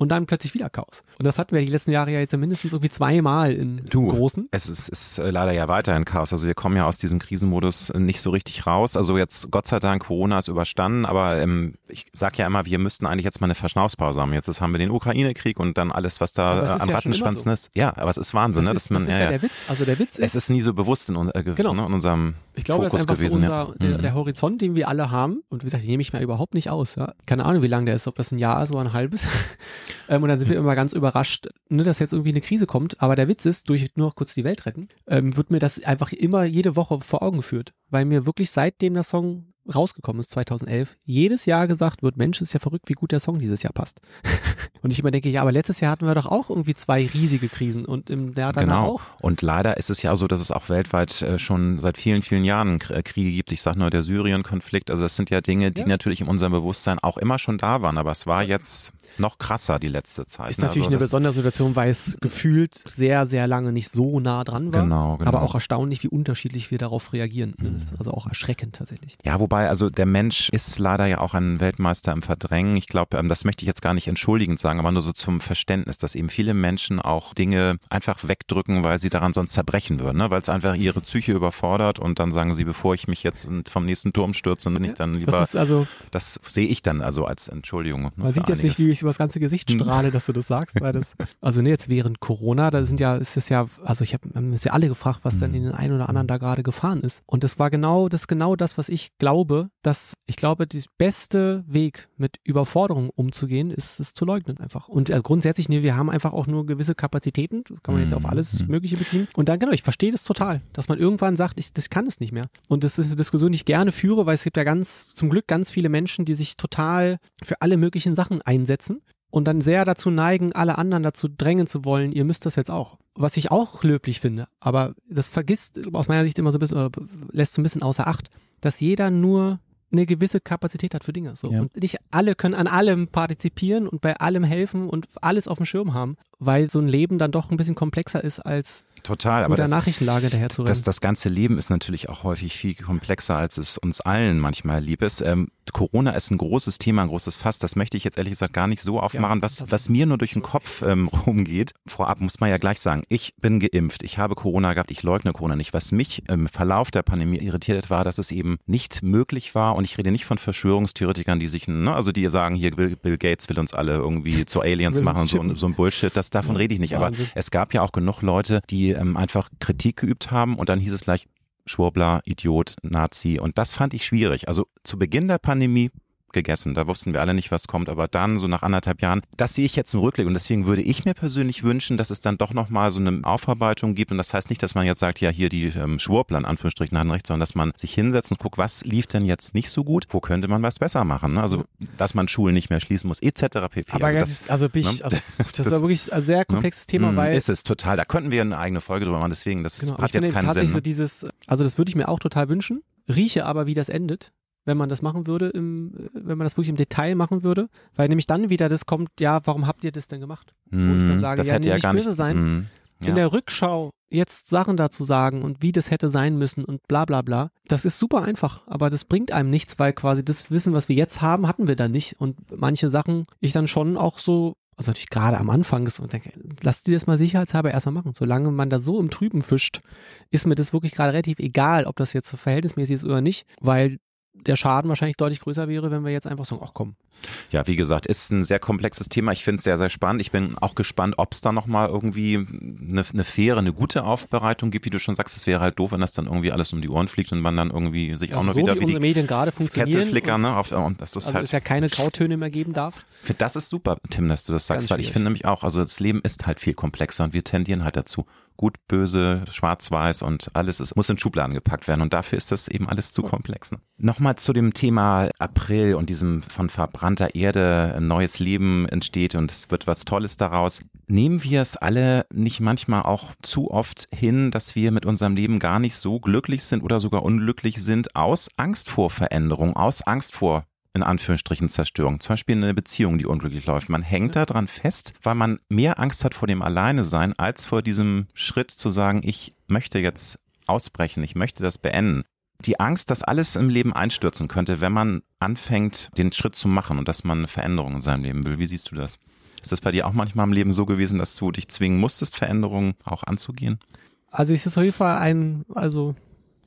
Und dann plötzlich wieder Chaos. Und das hatten wir die letzten Jahre ja jetzt mindestens irgendwie zweimal in Du. großen. Es ist, ist äh, leider ja weiterhin Chaos. Also wir kommen ja aus diesem Krisenmodus äh, nicht so richtig raus. Also jetzt Gott sei Dank Corona ist überstanden, aber ähm, ich sag ja immer, wir müssten eigentlich jetzt mal eine Verschnaufspause haben. Jetzt ist, haben wir den Ukraine-Krieg und dann alles, was da äh, ist an ja Rattenschwanzen so. ist. Ja, aber es ist Wahnsinn, ne, das dass ist, man das ist ja, der Witz. Also der Witz ist, es ist nie so bewusst in, äh, ge- Genau. ne, in unserem ich glaube, das Fokus ist einfach gewesen. so unser, ja. der, Mhm. der Horizont, den wir alle haben. Und wie gesagt, den nehme ich mir überhaupt nicht aus. Ja. Keine Ahnung, wie lang der ist, ob das ein Jahr ist oder ein halbes. ähm, und dann sind wir immer ganz überrascht, ne, dass jetzt irgendwie eine Krise kommt. Aber der Witz ist, durch nur noch kurz die Welt retten, ähm, wird mir das einfach immer jede Woche vor Augen geführt. Weil mir wirklich seitdem der Song rausgekommen ist, 2011, jedes Jahr gesagt wird, Mensch, ist ja verrückt, wie gut der Song dieses Jahr passt. und ich immer denke, ja, aber letztes Jahr hatten wir doch auch irgendwie zwei riesige Krisen und im Jahr danach Genau. auch. Und leider ist es ja so, dass es auch weltweit äh, schon seit vielen, vielen Jahren äh, Kriege gibt. Ich sage nur der Syrien-Konflikt. Also das sind ja Dinge, die Ja. natürlich in unserem Bewusstsein auch immer schon da waren. Aber es war jetzt noch krasser die letzte Zeit. Ist ne? natürlich also eine besondere Situation, weil es gefühlt sehr, sehr lange nicht so nah dran war. Genau, genau. Aber auch erstaunlich, wie unterschiedlich wir darauf reagieren. Mhm. Also auch erschreckend tatsächlich. Ja, wobei, also der Mensch ist leider ja auch ein Weltmeister im Verdrängen. Ich glaube, ähm, das möchte ich jetzt gar nicht entschuldigend sagen, aber nur so zum Verständnis, dass eben viele Menschen auch Dinge einfach wegdrücken, weil sie daran sonst zerbrechen würden, ne? weil es einfach ihre Psyche überfordert und dann sagen sie, bevor ich mich jetzt vom nächsten Turm stürze, bin ich dann lieber, Das also, das sehe ich dann also als Entschuldigung. Ne, man sieht jetzt nicht, wie ich über das ganze Gesicht strahle, dass du das sagst, weil das, also nee, jetzt während Corona, da sind ja, ist es ja, also ich habe, haben ja alle gefragt, was denn in den einen oder anderen da gerade gefahren ist. Und das war genau, das genau das, was ich glaube, dass, ich glaube, der beste Weg mit Überforderung umzugehen, ist es zu leugnen einfach. Und äh, grundsätzlich, nee, wir haben einfach auch nur gewisse Kapazitäten, das kann man jetzt auf alles Mhm. Mögliche beziehen. Und dann, genau, ich verstehe das total, dass man irgendwann sagt, ich, das kann es nicht mehr. Und das ist eine Diskussion, die ich gerne führe, weil es gibt ja ganz, zum Glück ganz viele Menschen, die sich total für alle möglichen Sachen einsetzen und dann sehr dazu neigen, alle anderen dazu drängen zu wollen, ihr müsst das jetzt auch. Was ich auch löblich finde, aber das vergisst aus meiner Sicht immer so ein bisschen, oder lässt so ein bisschen außer Acht, dass jeder nur eine gewisse Kapazität hat für Dinge. So. Ja. Und nicht alle können an allem partizipieren und bei allem helfen und alles auf dem Schirm haben, weil so ein Leben dann doch ein bisschen komplexer ist, als Total, aber der das, Nachrichtenlage daher zu das, das ganze Leben ist natürlich auch häufig viel komplexer, als es uns allen manchmal lieb ist. Ähm, Corona ist ein großes Thema, ein großes Fass. Das möchte ich jetzt ehrlich gesagt gar nicht so aufmachen. was, das- was mir nur durch den Kopf ähm, rumgeht, vorab muss man ja gleich sagen, ich bin geimpft, ich habe Corona gehabt, ich leugne Corona nicht. Was mich im Verlauf der Pandemie irritiert hat, war, dass es eben nicht möglich war, und ich rede nicht von Verschwörungstheoretikern, die sich, ne, also die sagen, hier Bill, Bill Gates will uns alle irgendwie zu Aliens machen und so, so ein Bullshit, das, davon Ja, rede ich nicht. Aber Wahnsinn. es gab ja auch genug Leute, die ähm, einfach Kritik geübt haben und dann hieß es gleich, Schwurbler, Idiot, Nazi und das fand ich schwierig. Also zu Beginn der Pandemie gegessen. Da wussten wir alle nicht, was kommt. Aber dann, so nach anderthalb Jahren, das sehe ich jetzt im Rückblick. Und deswegen würde ich mir persönlich wünschen, dass es dann doch nochmal so eine Aufarbeitung gibt. Und das heißt nicht, dass man jetzt sagt, ja, hier die ähm, Schwurbler in Anführungsstrichen haben recht, sondern dass man sich hinsetzt und guckt, was lief denn jetzt nicht so gut? Wo könnte man was besser machen? Ne? Also, dass man Schulen nicht mehr schließen muss, etc. pp. Aber also, das, also, bin ich, ne? also das, ist wirklich ein sehr komplexes ne? Thema, weil. Ist es total. Da könnten wir eine eigene Folge drüber machen. Deswegen, das genau, hat jetzt keinen Sinn. So dieses, also das würde ich mir auch total wünschen. Rieche aber, wie das endet wenn man das machen würde, im, wenn man das wirklich im Detail machen würde, weil nämlich dann wieder das kommt, ja, warum habt ihr das denn gemacht? Mm, Wo ich dann sage, das ja, hätte nee, ja nicht gar böse nicht sein. Mm, ja. In der Rückschau jetzt Sachen dazu sagen und wie das hätte sein müssen und bla bla bla. Das ist super einfach, aber das bringt einem nichts, weil quasi das Wissen, was wir jetzt haben, hatten wir dann nicht. Und manche Sachen ich dann schon auch so also natürlich gerade am Anfang ist und denke, lass dir das mal sicherheitshalber erstmal machen. Solange man da so im Trüben fischt, ist mir das wirklich gerade relativ egal, ob das jetzt so verhältnismäßig ist oder nicht, weil der Schaden wahrscheinlich deutlich größer wäre, wenn wir jetzt einfach sagen, ach komm. Ja, wie gesagt, ist ein sehr komplexes Thema. Ich finde es sehr, sehr spannend. Ich bin auch gespannt, ob es da nochmal irgendwie eine, eine faire, eine gute Aufbereitung gibt. Wie du schon sagst, es wäre halt doof, wenn das dann irgendwie alles um die Ohren fliegt und man dann irgendwie sich also auch noch so wieder wie, wie unsere Medien gerade funktionieren. Kesselflicker, ne? Auf, und das ist also halt. es ja keine Grautöne mehr geben darf. Das ist super, Tim, dass du das sagst, weil ich finde nämlich auch, also das Leben ist halt viel komplexer und wir tendieren halt dazu, gut, böse, schwarz-weiß und alles ist, muss in Schubladen gepackt werden und dafür ist das eben alles zu komplex. Ne? Nochmal zu dem Thema April und diesem von verbrannter Erde ein neues Leben entsteht und es wird was Tolles daraus. Nehmen wir es alle nicht manchmal auch zu oft hin, dass wir mit unserem Leben gar nicht so glücklich sind oder sogar unglücklich sind aus Angst vor Veränderung, aus Angst vor in Anführungsstrichen Zerstörung. Zum Beispiel eine Beziehung, die unglücklich läuft. Man hängt da dran fest, weil man mehr Angst hat vor dem Alleine sein, als vor diesem Schritt zu sagen, ich möchte jetzt ausbrechen, ich möchte das beenden. Die Angst, dass alles im Leben einstürzen könnte, wenn man anfängt, den Schritt zu machen und dass man eine Veränderung in seinem Leben will. Wie siehst du das? Ist das bei dir auch manchmal im Leben so gewesen, dass du dich zwingen musstest, Veränderungen auch anzugehen? Also es ist auf jeden Fall ein, also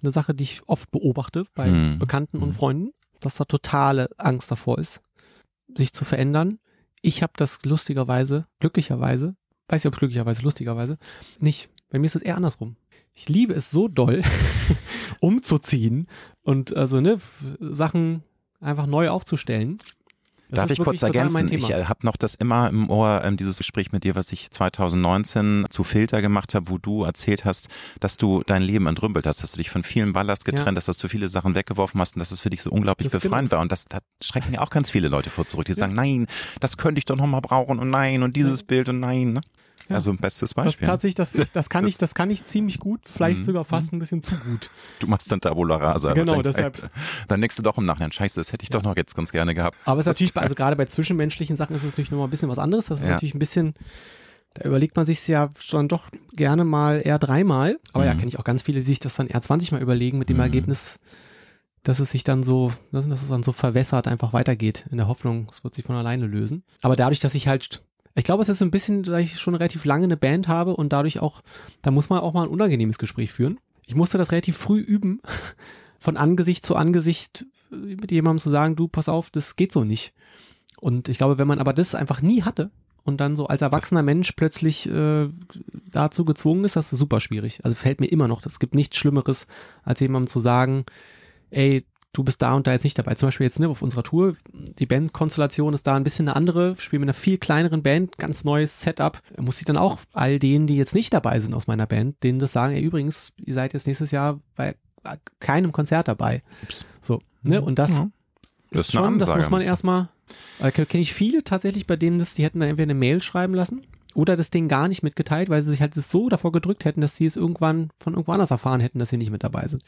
eine Sache, die ich oft beobachte bei hm. Bekannten und hm. Freunden dass da totale Angst davor ist, sich zu verändern. Ich habe das lustigerweise, glücklicherweise, weiß ich ob glücklicherweise, lustigerweise, nicht. Bei mir ist es eher andersrum. Ich liebe es so doll, umzuziehen und also ne, Sachen einfach neu aufzustellen. Das Darf ich kurz ergänzen? Ich äh, habe noch das immer im Ohr, ähm, dieses Gespräch mit dir, was ich 2019 zu Filter gemacht habe, wo du erzählt hast, dass du dein Leben entrümpelt hast, dass du dich von vielen Ballast getrennt ja. hast, dass du viele Sachen weggeworfen hast und dass es für dich so unglaublich das befreiend genau. war. Und das, da schrecken ja auch ganz viele Leute vor zurück, die ja. sagen, nein, das könnte ich doch nochmal brauchen und nein und dieses ja. Bild und nein. Ne? Ja. Also ein bestes Beispiel. Das, tatsächlich, das, das, kann ich, das kann ich ziemlich gut, vielleicht mhm. sogar fast mhm. ein bisschen zu gut. Du machst dann Tabula Rasa. Genau, denk, deshalb. Dann denkst du doch im Nachhinein, scheiße, das hätte ich ja. doch noch jetzt ganz gerne gehabt. Aber es ist natürlich, also gerade bei zwischenmenschlichen Sachen ist es natürlich nochmal ein bisschen was anderes. Das ist ja. natürlich ein bisschen, da überlegt man sich ja schon doch gerne mal eher dreimal. Aber mhm. ja, kenne ich auch ganz viele, die sich das dann eher 20 Mal überlegen mit dem mhm. Ergebnis, dass es sich dann so, dass es dann so verwässert einfach weitergeht, in der Hoffnung, es wird sich von alleine lösen. Aber dadurch, dass ich halt ich glaube, es ist so ein bisschen, da ich schon relativ lange eine Band habe und dadurch auch, da muss man auch mal ein unangenehmes Gespräch führen. Ich musste das relativ früh üben, von Angesicht zu Angesicht mit jemandem zu sagen, du, pass auf, das geht so nicht. Und ich glaube, wenn man aber das einfach nie hatte und dann so als erwachsener Mensch plötzlich äh, dazu gezwungen ist, das ist super schwierig. Also fällt mir immer noch, es gibt nichts Schlimmeres, als jemandem zu sagen, ey, du bist da und da jetzt nicht dabei. Zum Beispiel jetzt ne, auf unserer Tour, die Bandkonstellation ist da ein bisschen eine andere, wir spielen mit einer viel kleineren Band, ganz neues Setup. Da muss ich dann auch all denen, die jetzt nicht dabei sind aus meiner Band, denen das sagen, ey, übrigens, ihr seid jetzt nächstes Jahr bei keinem Konzert dabei. Ups. So, ne? Und das, ja. das ist schon, das muss man erstmal, äh, kenne ich viele tatsächlich, bei denen das, die hätten dann entweder eine Mail schreiben lassen oder das Ding gar nicht mitgeteilt, weil sie sich halt so davor gedrückt hätten, dass sie es irgendwann von irgendwo anders erfahren hätten, dass sie nicht mit dabei sind.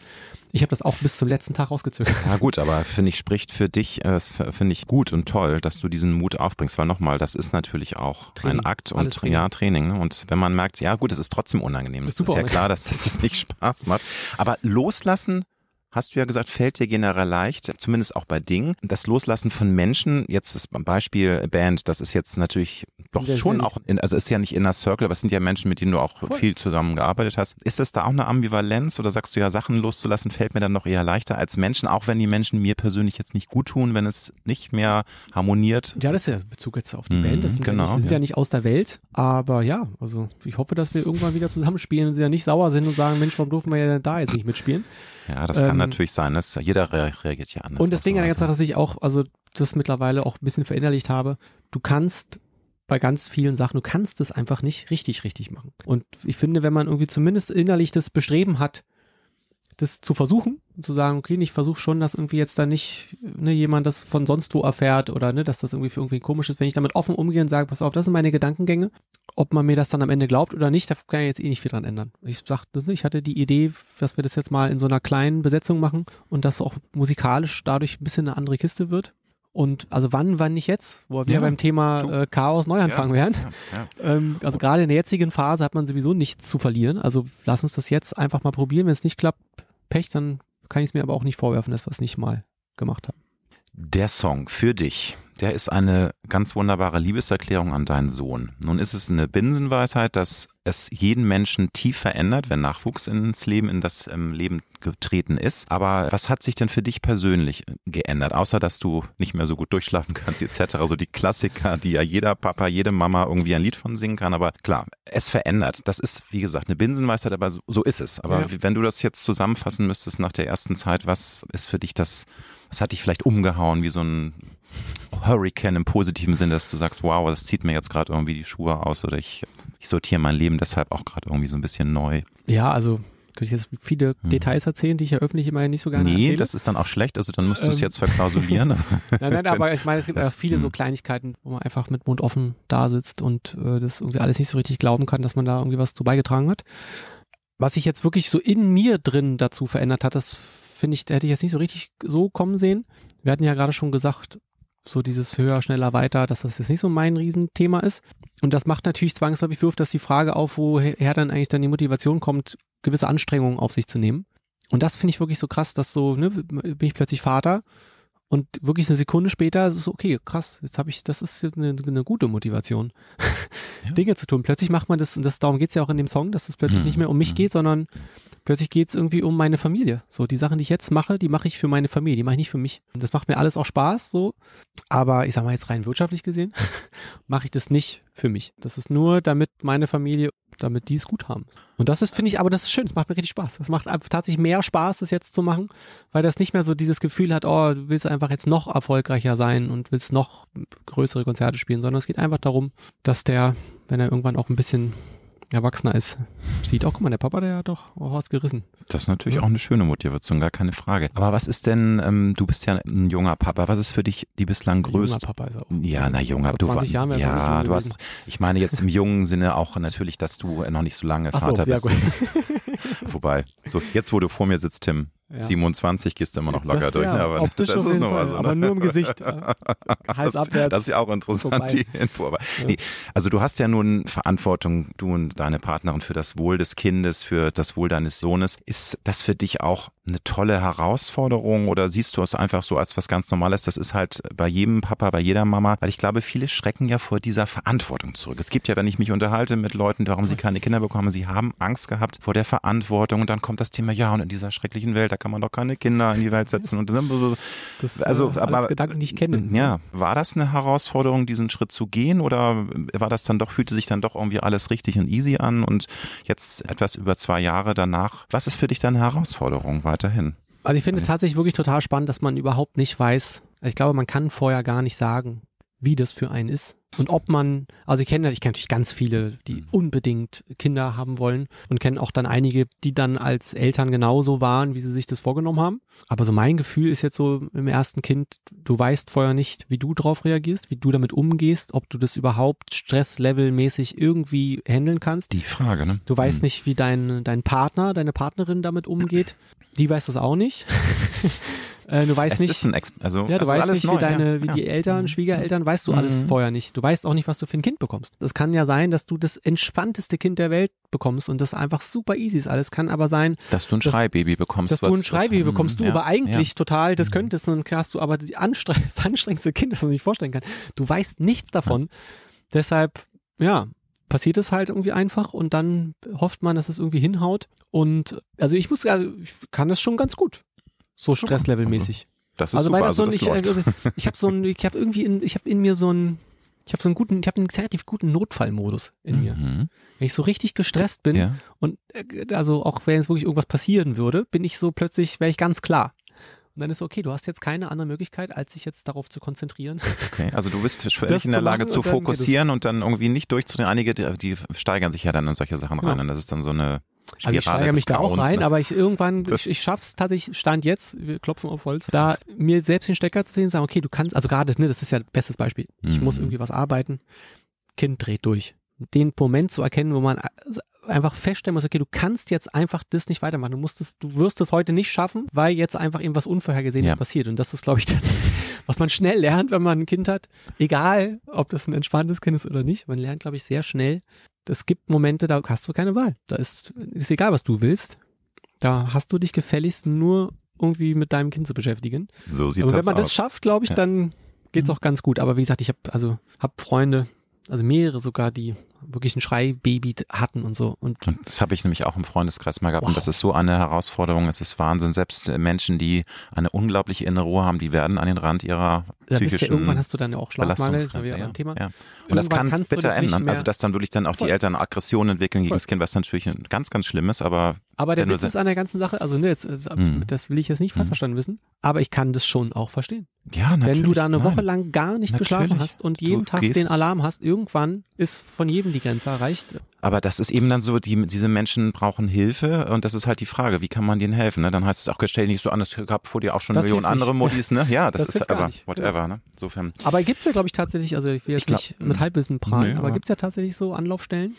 Ich habe das auch bis zum letzten Tag rausgezögert. Ja gut, aber finde ich, spricht für dich, äh, finde ich gut und toll, dass du diesen Mut aufbringst, weil nochmal, das ist natürlich auch Training. ein Akt und Training. ja, Training. Ne? Und wenn man merkt, ja gut, es ist trotzdem unangenehm. Es ist, ist ja klar, dass das, das nicht Spaß macht. Aber loslassen hast du ja gesagt, fällt dir generell leicht, zumindest auch bei Dingen. Das Loslassen von Menschen, jetzt das Beispiel Band, das ist jetzt natürlich doch schon auch, in, also ist ja nicht Inner Circle, aber es sind ja Menschen, mit denen du auch Voll. viel zusammengearbeitet hast. Ist das da auch eine Ambivalenz oder sagst du ja, Sachen loszulassen fällt mir dann noch eher leichter als Menschen, auch wenn die Menschen mir persönlich jetzt nicht gut tun, wenn es nicht mehr harmoniert? Ja, das ist ja Bezug jetzt auf die mhm, Band. Das sind, genau, ja, nicht, sind ja. ja. nicht aus der Welt, aber ja, also ich hoffe, dass wir irgendwann wieder zusammenspielen und sie ja nicht sauer sind und sagen, Mensch, warum dürfen wir ja da jetzt nicht mitspielen? Ja, das kann ähm, natürlich sein. Das, jeder reagiert ja anders. Und das Ding an der ganzen. Sache, dass ich auch, also das mittlerweile auch ein bisschen verinnerlicht habe, du kannst bei ganz vielen Sachen, du kannst es einfach nicht richtig, richtig machen. Und ich finde, wenn man irgendwie zumindest innerlich das Bestreben hat, das zu versuchen, zu sagen, okay, ich versuche schon, dass irgendwie jetzt da nicht ne, jemand das von sonst wo erfährt oder ne, dass das irgendwie für irgendwie komisch ist, wenn ich damit offen umgehe und sage, pass auf, das sind meine Gedankengänge, ob man mir das dann am Ende glaubt oder nicht, da kann ich jetzt eh nicht viel dran ändern. Ich sag das nicht, ich hatte die Idee, dass wir das jetzt mal in so einer kleinen Besetzung machen und dass auch musikalisch dadurch ein bisschen eine andere Kiste wird. Und also wann, wann nicht jetzt, wo wir Ja, beim Thema äh, Chaos Neuanfang wären. Ja, ja. Ähm, also gerade in der jetzigen Phase hat man sowieso nichts zu verlieren. Also lass uns das jetzt einfach mal probieren. Wenn es nicht klappt, Pech, dann kann ich es mir aber auch nicht vorwerfen, dass wir es nicht mal gemacht haben. Der Song für dich, der ist eine ganz wunderbare Liebeserklärung an deinen Sohn. Nun ist es eine Binsenweisheit, dass es jeden Menschen tief verändert, wenn Nachwuchs ins Leben, in das ähm, Leben getreten ist. Aber was hat sich denn für dich persönlich geändert, außer dass du nicht mehr so gut durchschlafen kannst etc. Also die Klassiker, die ja jeder Papa, jede Mama irgendwie ein Lied von singen kann. Aber klar, es verändert. Das ist, wie gesagt, eine Binsenweisheit, aber so, so ist es. Aber Ja. wenn du das jetzt zusammenfassen müsstest nach der ersten Zeit, was ist für dich das, was hat dich vielleicht umgehauen, wie so ein Hurricane im positiven Sinn, dass du sagst, wow, das zieht mir jetzt gerade irgendwie die Schuhe aus oder ich, ich sortiere mein Leben deshalb auch gerade irgendwie so ein bisschen neu. Ja, also könnte ich jetzt viele Details erzählen, die ich ja öffentlich immer nicht so gerne Hm. nee, erzähle. das ist dann auch schlecht, also dann musst du es Ähm. jetzt verklausulieren. Nein, nein, aber ich meine, es gibt Das- ja viele so hm. Kleinigkeiten, wo man einfach mit Mund offen da sitzt und äh, das irgendwie alles nicht so richtig glauben kann, dass man da irgendwie was zu beigetragen hat. Was sich jetzt wirklich so in mir drin dazu verändert hat, das finde ich, hätte ich jetzt nicht so richtig so kommen sehen. Wir hatten ja gerade schon gesagt, so dieses höher, schneller, weiter, dass das jetzt nicht so mein Riesenthema ist. Und das macht natürlich zwangsläufig, wirft das die Frage auf, woher dann eigentlich dann die Motivation kommt, gewisse Anstrengungen auf sich zu nehmen. Und das finde ich wirklich so krass, dass so, ne, bin ich plötzlich Vater und wirklich eine Sekunde später ist es okay, krass, jetzt habe ich, das ist eine, eine gute Motivation, Dinge zu tun. Plötzlich macht man das, und das, darum geht es ja auch in dem Song, dass es plötzlich Mhm. nicht mehr um mich Mhm. geht, sondern plötzlich geht es irgendwie um meine Familie. So, die Sachen, die ich jetzt mache, die mache ich für meine Familie, die mache ich nicht für mich. Und das macht mir alles auch Spaß, so. Aber ich sag mal jetzt rein wirtschaftlich gesehen, mache ich das nicht für mich. Das ist nur, damit meine Familie, damit die es gut haben. Und das ist, finde ich, aber das ist schön, das macht mir richtig Spaß. Das macht tatsächlich mehr Spaß, das jetzt zu machen, weil das nicht mehr so dieses Gefühl hat, oh, du willst einfach jetzt noch erfolgreicher sein und willst noch größere Konzerte spielen, sondern es geht einfach darum, dass der, wenn er irgendwann auch ein bisschen erwachsener ist, sieht auch, guck mal, der Papa, der hat doch auch was gerissen. Das ist natürlich Ja. auch eine schöne Motivation, gar keine Frage. Aber was ist denn, ähm, du bist ja ein junger Papa, was ist für dich die bislang Ein junger größte Papa ist auch. Ja, na junger, Vor du 20 Jahren wär's auch nicht ja, jung du hast, gewesen. ich meine jetzt im jungen Sinne auch natürlich, dass du noch nicht so lange Ach so, Vater ja, bist. gut. Wobei, so jetzt wo du vor mir sitzt, Tim, Ja. 27 gehst du immer noch locker Das, durch, ja, ne? aber optisch das ist jeden noch mal Fall, so. aber ne? nur im Gesicht. äh, Hals das, abwärts. das ist ja auch interessant, vorbei. die Info. Aber Ja. nee, also du hast ja nun Verantwortung, du und deine Partnerin für das Wohl des Kindes, für das Wohl deines Sohnes. Ist das für dich auch eine tolle Herausforderung oder siehst du es einfach so als was ganz Normales? Das ist halt bei jedem Papa, bei jeder Mama, weil ich glaube, viele schrecken ja vor dieser Verantwortung zurück. Es gibt ja, wenn ich mich unterhalte mit Leuten, warum sie keine Kinder bekommen, sie haben Angst gehabt vor der Verantwortung und dann kommt das Thema, ja, und in dieser schrecklichen Welt, da kann man doch keine Kinder in die Welt setzen und Das Also, äh, aber- Gedanken, die ich kenne. ja, war das eine Herausforderung, diesen Schritt zu gehen oder war das dann doch, fühlte sich dann doch irgendwie alles richtig und easy an und jetzt etwas über zwei Jahre danach, was ist für dich dann eine Herausforderung weiterhin? Also ich finde Ja. tatsächlich wirklich total spannend, dass man überhaupt nicht weiß. Ich glaube, man kann vorher gar nicht sagen, wie das für einen ist. Und ob man, also ich kenne ich kenne natürlich ganz viele, die Mhm. unbedingt Kinder haben wollen und kenne auch dann einige, die dann als Eltern genauso waren, wie sie sich das vorgenommen haben. Aber so mein Gefühl ist jetzt so im ersten Kind, du weißt vorher nicht, wie du drauf reagierst, wie du damit umgehst, ob du das überhaupt stresslevelmäßig irgendwie handeln kannst. Die Frage, ne? Du weißt Hm. nicht, wie dein, dein Partner, deine Partnerin damit umgeht. Die weiß das auch nicht. äh, du weißt Es nicht, also ja, du weißt alles nicht, neu, wie deine, ja. wie ja. die Eltern, Schwiegereltern, weißt du alles Mhm. vorher nicht. Du weißt auch nicht, was du für ein Kind bekommst. Es kann ja sein, dass du das entspannteste Kind der Welt bekommst und das einfach super easy ist. Alles kann aber sein, Dass du ein dass- Schreibaby bekommst. dass was, du ein Schreibaby was, bekommst, du ja, aber eigentlich ja. total das Mhm. könntest und hast du aber die anstreng das anstrengendste Kind, das man sich vorstellen kann. Du weißt nichts davon. Deshalb, ja, passiert es halt irgendwie einfach und dann hofft man, dass es irgendwie hinhaut. Und also ich muss, also ich kann das schon ganz gut. So stresslevelmäßig. Das ist Also super, weil das so also ein, ich, also ich habe so ein, ich habe irgendwie in, ich habe in mir so ein, Ich habe so einen guten, ich habe einen relativ guten Notfallmodus in mir. Mhm. Wenn ich so richtig gestresst bin Ja. und äh, also auch wenn jetzt wirklich irgendwas passieren würde, bin ich so plötzlich, wäre ich ganz klar. Und dann ist okay, du hast jetzt keine andere Möglichkeit, als sich jetzt darauf zu konzentrieren. Okay, also du bist völlig in der Lage zu und dann fokussieren und dann irgendwie nicht durchzudrehen. Einige, die, die steigern sich ja dann in solche Sachen rein Genau. und das ist dann so eine Also ich steigere mich da auch rein, ne? aber ich irgendwann, Das- ich, ich schaff's tatsächlich, Stand jetzt, wir klopfen auf Holz, da mir selbst den Stecker zu sehen und sagen, okay, du kannst, also gerade, ne, das ist ja bestes Beispiel. Ich Mhm. muss irgendwie was arbeiten, Kind dreht durch. Den Moment zu erkennen, wo man einfach feststellen muss, okay, du kannst jetzt einfach das nicht weitermachen. Du musst es, du wirst es heute nicht schaffen, weil jetzt einfach irgendwas Unvorhergesehenes Ja. passiert. Und das ist, glaube ich, das, was man schnell lernt, wenn man ein Kind hat. Egal, ob das ein entspanntes Kind ist oder nicht. Man lernt, glaube ich, sehr schnell. Es gibt Momente, da hast du keine Wahl. Da ist, ist egal, was du willst. Da hast du dich gefälligst nur irgendwie mit deinem Kind zu beschäftigen. So sieht Aber wenn das man das aus. schafft, glaube ich, Ja. dann geht's auch ganz gut. Aber wie gesagt, ich habe also hab Freunde, also mehrere sogar, die wirklich ein Schreibaby hatten und so. Und Und das habe ich nämlich auch im Freundeskreis mal gehabt. Und Wow. das ist so eine Herausforderung. Es ist Wahnsinn. Selbst äh, Menschen, die eine unglaubliche innere Ruhe haben, die werden an den Rand ihrer da bist ja, psychischen irgendwann hast du dann ja auch Schlafmangel, das ist ja ein Thema. ja. Und das Irgendwann kann kannst du bitter das ändern. Also dass dann wirklich dann auch Voll. die Eltern Aggressionen entwickeln gegen Voll. das Kind, was natürlich ein ganz, ganz schlimm ist. Aber Aber der du Witz ist an der ganzen Sache, also ne, jetzt, äh, Mhm. das will ich jetzt nicht falsch Mhm. verstanden wissen, aber ich kann das schon auch verstehen. ja, natürlich. Wenn du da eine nein. Woche lang gar nicht geschlafen Natürlich. hast und Du jeden Tag gehst- den Alarm hast, irgendwann ist von jedem die Grenze erreicht. Aber das ist eben dann so, die, diese Menschen brauchen Hilfe und das ist halt die Frage, wie kann man denen helfen? Ne? Dann heißt es auch, stell dich nicht so an, es gab vor dir auch schon Das Millionen andere Modis, ne? Ja, das, Das ist aber nicht. whatever, ne? Insofern. Aber gibt's ja, glaube ich, tatsächlich, also ich will jetzt Ich glaub- nicht mit Halbwissen prahlen, Nee, aber aber- gibt's ja tatsächlich so Anlaufstellen?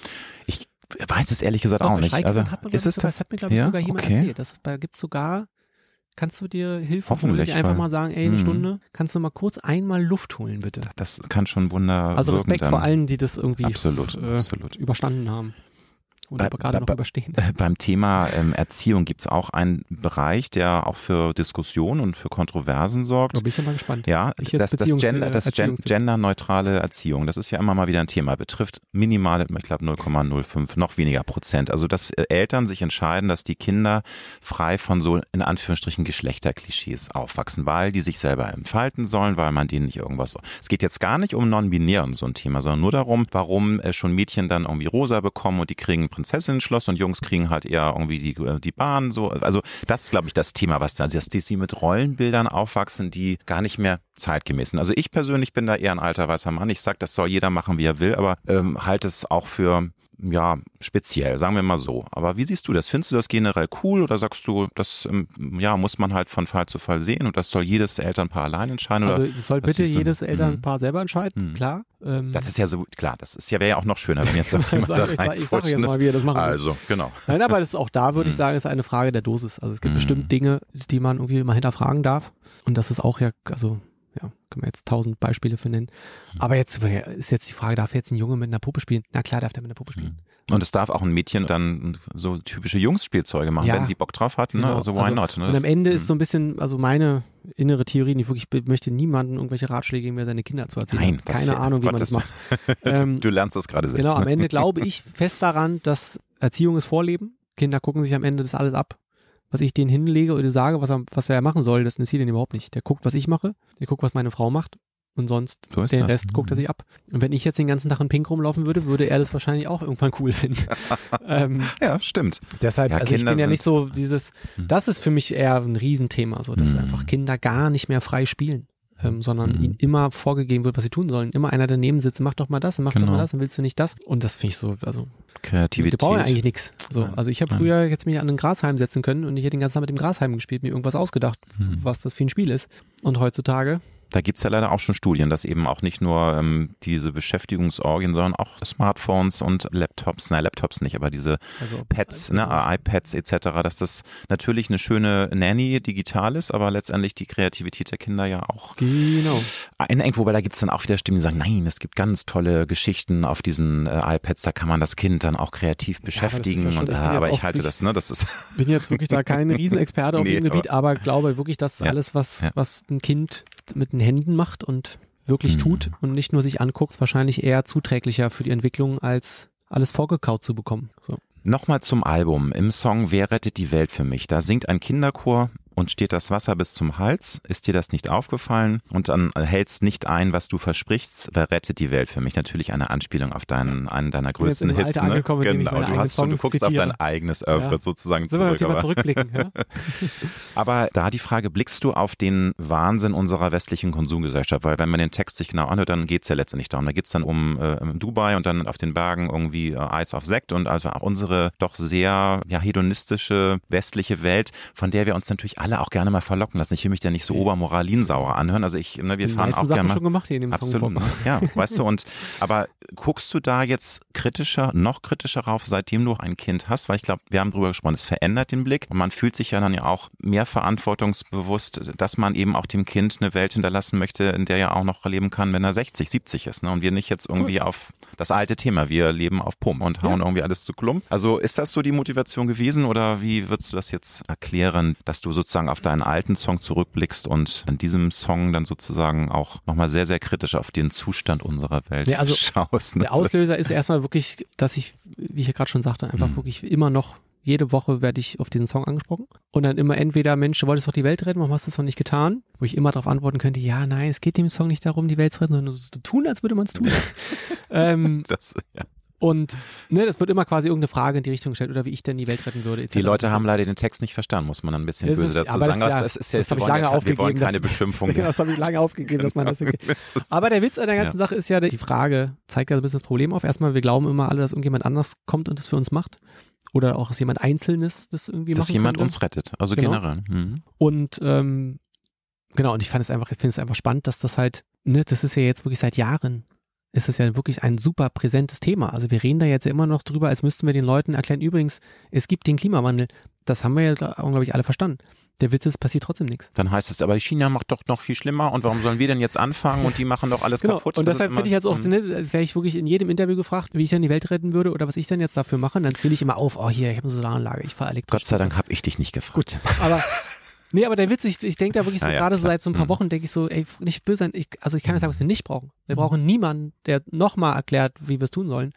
Ich weiß es ehrlich gesagt Doch, auch nicht. Also, ist es sogar, das? hat mir, glaube ich, Ja? sogar jemand Okay. erzählt. Das, da gibt's sogar, kannst du dir Hilfe holen, Hoffentlich, die einfach mal sagen, ey, eine Mhm. Stunde, kannst du mal kurz einmal Luft holen, bitte. Das kann schon Wunder Also Respekt dann. vor allen, die das irgendwie Absolut, äh, absolut. überstanden haben. Oder Bei- gerade bei- noch überstehen. Beim Thema ähm, Erziehung gibt es auch einen Bereich, der auch für Diskussionen und für Kontroversen sorgt. Da bin ich ja mal gespannt. Ja, das, das, Gender, das genderneutrale Erziehung, das ist ja immer mal wieder ein Thema, betrifft minimale, ich glaube 0,05, noch weniger Prozent. Also dass äh, Eltern sich entscheiden, dass die Kinder frei von so in Anführungsstrichen Geschlechterklischees aufwachsen, weil die sich selber entfalten sollen, weil man denen nicht irgendwas. Es geht jetzt gar nicht um non-binär und so ein Thema, sondern nur darum, warum äh, schon Mädchen dann irgendwie rosa bekommen und die kriegen Prinzessinnen-Schloss und Jungs kriegen halt eher irgendwie die, äh, die Bahn so. Also das ist, glaube ich, das Thema, was da, dass die sie mit Rollenbildern aufwachsen, die gar nicht mehr zeitgemäß sind. Also ich persönlich bin da eher ein alter weißer Mann. Ich sag, das soll jeder machen, wie er will, aber ähm, halte es auch für ja, speziell, sagen wir mal so. Aber wie siehst du das? Findest du das generell cool oder sagst du, das ähm, ja, muss man halt von Fall zu Fall sehen und das soll jedes Elternpaar allein entscheiden? Also Oder? es soll bitte jedes Mhm. Elternpaar selber entscheiden, Mhm. klar. Ähm, Das ist ja so, klar, das ist ja, wäre ja auch noch schöner, wenn jetzt so jemand da sage ich ich sag reinfutscht. jetzt mal, wie ihr das machen. Also, genau. Nein, aber das ist auch da, würde ich Mhm. sagen, ist eine Frage der Dosis. Also es gibt Mhm. bestimmt Dinge, die man irgendwie mal hinterfragen darf. Und das ist auch ja, also können wir jetzt tausend Beispiele für nennen. Mhm. Aber jetzt ist jetzt die Frage, darf jetzt ein Junge mit einer Puppe spielen? Na klar, darf der mit einer Puppe spielen. Und es darf auch ein Mädchen dann so typische Jungs-Spielzeuge machen, Ja. wenn sie Bock drauf hat. Ne? Genau. Also why Also, not? Ne? Und am Ende ist Mhm. so ein bisschen, also meine innere Theorie, ich wirklich ich möchte niemandem irgendwelche Ratschläge geben, wer seine Kinder zu erziehen Nein, Keine wär- Ahnung, wie man das macht. Ähm, du lernst das gerade selbst. Genau, am ne? Ende glaube ich fest daran, dass Erziehung ist Vorleben. Kinder gucken sich am Ende das alles ab. Was ich denen hinlege oder sage, was er, was er machen soll, das interessiert ihn überhaupt nicht. Der guckt, was ich mache, der guckt, was meine Frau macht und sonst So den das. Rest guckt er sich ab. Und wenn ich jetzt den ganzen Tag in Pink rumlaufen würde, würde er das wahrscheinlich auch irgendwann cool finden. ähm, Ja, stimmt. deshalb, Ja, also ich Kinder bin ja nicht so dieses, Hm. das ist für mich eher ein Riesenthema, so dass Hm. einfach Kinder gar nicht mehr frei spielen. Ähm, sondern Hm. ihnen immer vorgegeben wird, was sie tun sollen. Immer einer daneben sitzt, mach doch mal das, mach doch Genau. mal das, dann willst du nicht das. Und das finde ich so, also Kreativität. die brauchen ja eigentlich nichts. So, also ich habe früher jetzt mich an einen Grashalm setzen können und ich hätte den ganzen Tag mit dem Grashalm gespielt, mir irgendwas ausgedacht, Hm. was das für ein Spiel ist. Und heutzutage, Da gibt's ja leider auch schon Studien, dass eben auch nicht nur ähm, diese Beschäftigungsorgien, sondern auch Smartphones und Laptops, nein, Laptops nicht, aber diese also Pads, ne, iPads etc., dass das natürlich eine schöne Nanny digital ist, aber letztendlich die Kreativität der Kinder ja auch Genau. einengt, wobei da gibt's dann auch wieder Stimmen, die sagen, nein, es gibt ganz tolle Geschichten auf diesen äh, iPads, da kann man das Kind dann auch kreativ aber das ist beschäftigen. ja schon- und, ich äh, aber ich halte nicht- das, ne, das ist Bin jetzt wirklich da kein Riesenexperte auf Nee, dem Gebiet, aber, glaube wirklich, dass Ja. alles, was, Ja. was ein Kind mit den Händen macht und wirklich Mhm. tut und nicht nur sich anguckt, ist wahrscheinlich eher zuträglicher für die Entwicklung, als alles vorgekaut zu bekommen. So. Nochmal zum Album. Im Song Wer rettet die Welt für mich? Da singt ein Kinderchor und steht das Wasser bis zum Hals. Ist dir das nicht aufgefallen? Und dann hältst nicht ein, was du versprichst. Wer rettet die Welt für mich? Natürlich eine Anspielung auf deinen, einen deiner größten Hits. Ne? Genau, du, hast schon, du guckst zitiere. auf dein eigenes Oeuvre ja. sozusagen zurück. Aber. zurückblicken. Ja? aber da die Frage, blickst du auf den Wahnsinn unserer westlichen Konsumgesellschaft? Weil wenn man den Text sich genau anhört, dann geht es ja letztendlich darum. Da geht es dann um äh, Dubai und dann auf den Bergen irgendwie äh, Eis auf Sekt und also auch unsere doch sehr ja, hedonistische westliche Welt, von der wir uns natürlich alle auch gerne mal verlocken lassen. Ich will mich da nicht so obermoralinsauer anhören. Also ich, ne, wir fahren auch gerne mal. schon gemacht hier in dem Absolut, Song ja, weißt du, und aber guckst du da jetzt kritischer, noch kritischer rauf, seitdem du ein Kind hast? Weil ich glaube, wir haben drüber gesprochen, es verändert den Blick und man fühlt sich ja dann ja auch mehr verantwortungsbewusst, dass man eben auch dem Kind eine Welt hinterlassen möchte, in der er auch noch leben kann, wenn er 60, 70 ist. Ne? Und wir nicht jetzt irgendwie cool. auf das alte Thema, wir leben auf Pump und hauen ja. irgendwie alles zu Klump. Also ist das so die Motivation gewesen oder wie würdest du das jetzt erklären, dass du sozusagen auf deinen alten Song zurückblickst und in diesem Song dann sozusagen auch nochmal sehr, sehr kritisch auf den Zustand unserer Welt ja, also schaust? Ne? Der Auslöser ist erstmal wirklich, dass ich, wie ich ja gerade schon sagte, einfach mhm. wirklich immer noch jede Woche werde ich auf diesen Song angesprochen. Und dann immer entweder, Mensch, du wolltest doch die Welt retten, warum hast du das noch nicht getan? Wo ich immer darauf antworten könnte, ja, nein, es geht dem Song nicht darum, die Welt zu retten, sondern so tun, als würde man es tun. ähm, das, ja. Und ne, das wird immer quasi irgendeine Frage in die Richtung gestellt oder wie ich denn die Welt retten würde. Etc. Die Leute haben leider den Text nicht verstanden, muss man dann ein bisschen das böse ist, dazu sagen. Das, das, ist ja, das habe ich lange ja, aufgegeben. Wir wollen keine das, Beschimpfung. Genau, das habe ich lange aufgegeben, dass man das Aber der Witz an der ganzen ja. Sache ist ja, die Frage zeigt ja so ein bisschen das Problem auf. Erstmal, wir glauben immer alle, dass irgendjemand anders kommt und das für uns macht. Oder auch, dass jemand Einzelnes das irgendwie macht. Dass jemand könnte. uns rettet, also genau. generell. Mhm. Und ähm, genau, und ich fand es einfach, ich finde es einfach spannend, dass das halt, ne, das ist ja jetzt wirklich seit Jahren ist es ja wirklich ein super präsentes Thema. Also wir reden da jetzt ja immer noch drüber, als müssten wir den Leuten erklären, übrigens, es gibt den Klimawandel. Das haben wir ja, glaube ich, alle verstanden. Der Witz ist, es passiert trotzdem nichts. Dann heißt es, aber China macht doch noch viel schlimmer und warum sollen wir denn jetzt anfangen und die machen doch alles genau. kaputt? Und das deshalb finde ich jetzt auch, ne, wäre ich wirklich in jedem Interview gefragt, wie ich dann die Welt retten würde oder was ich dann jetzt dafür mache, dann zähle ich immer auf, oh hier, ich habe eine Solaranlage, ich fahre elektrisch. Gott sei Dank habe ich dich nicht gefragt. Gut, aber Nee, aber der Witz, ich, ich denke da wirklich so, ja, gerade so seit so ein paar mhm. Wochen, denke ich so, ey, nicht böse sein, ich, also ich kann nicht sagen, was wir nicht brauchen. Wir brauchen niemanden, der nochmal erklärt, wie wir es tun sollen.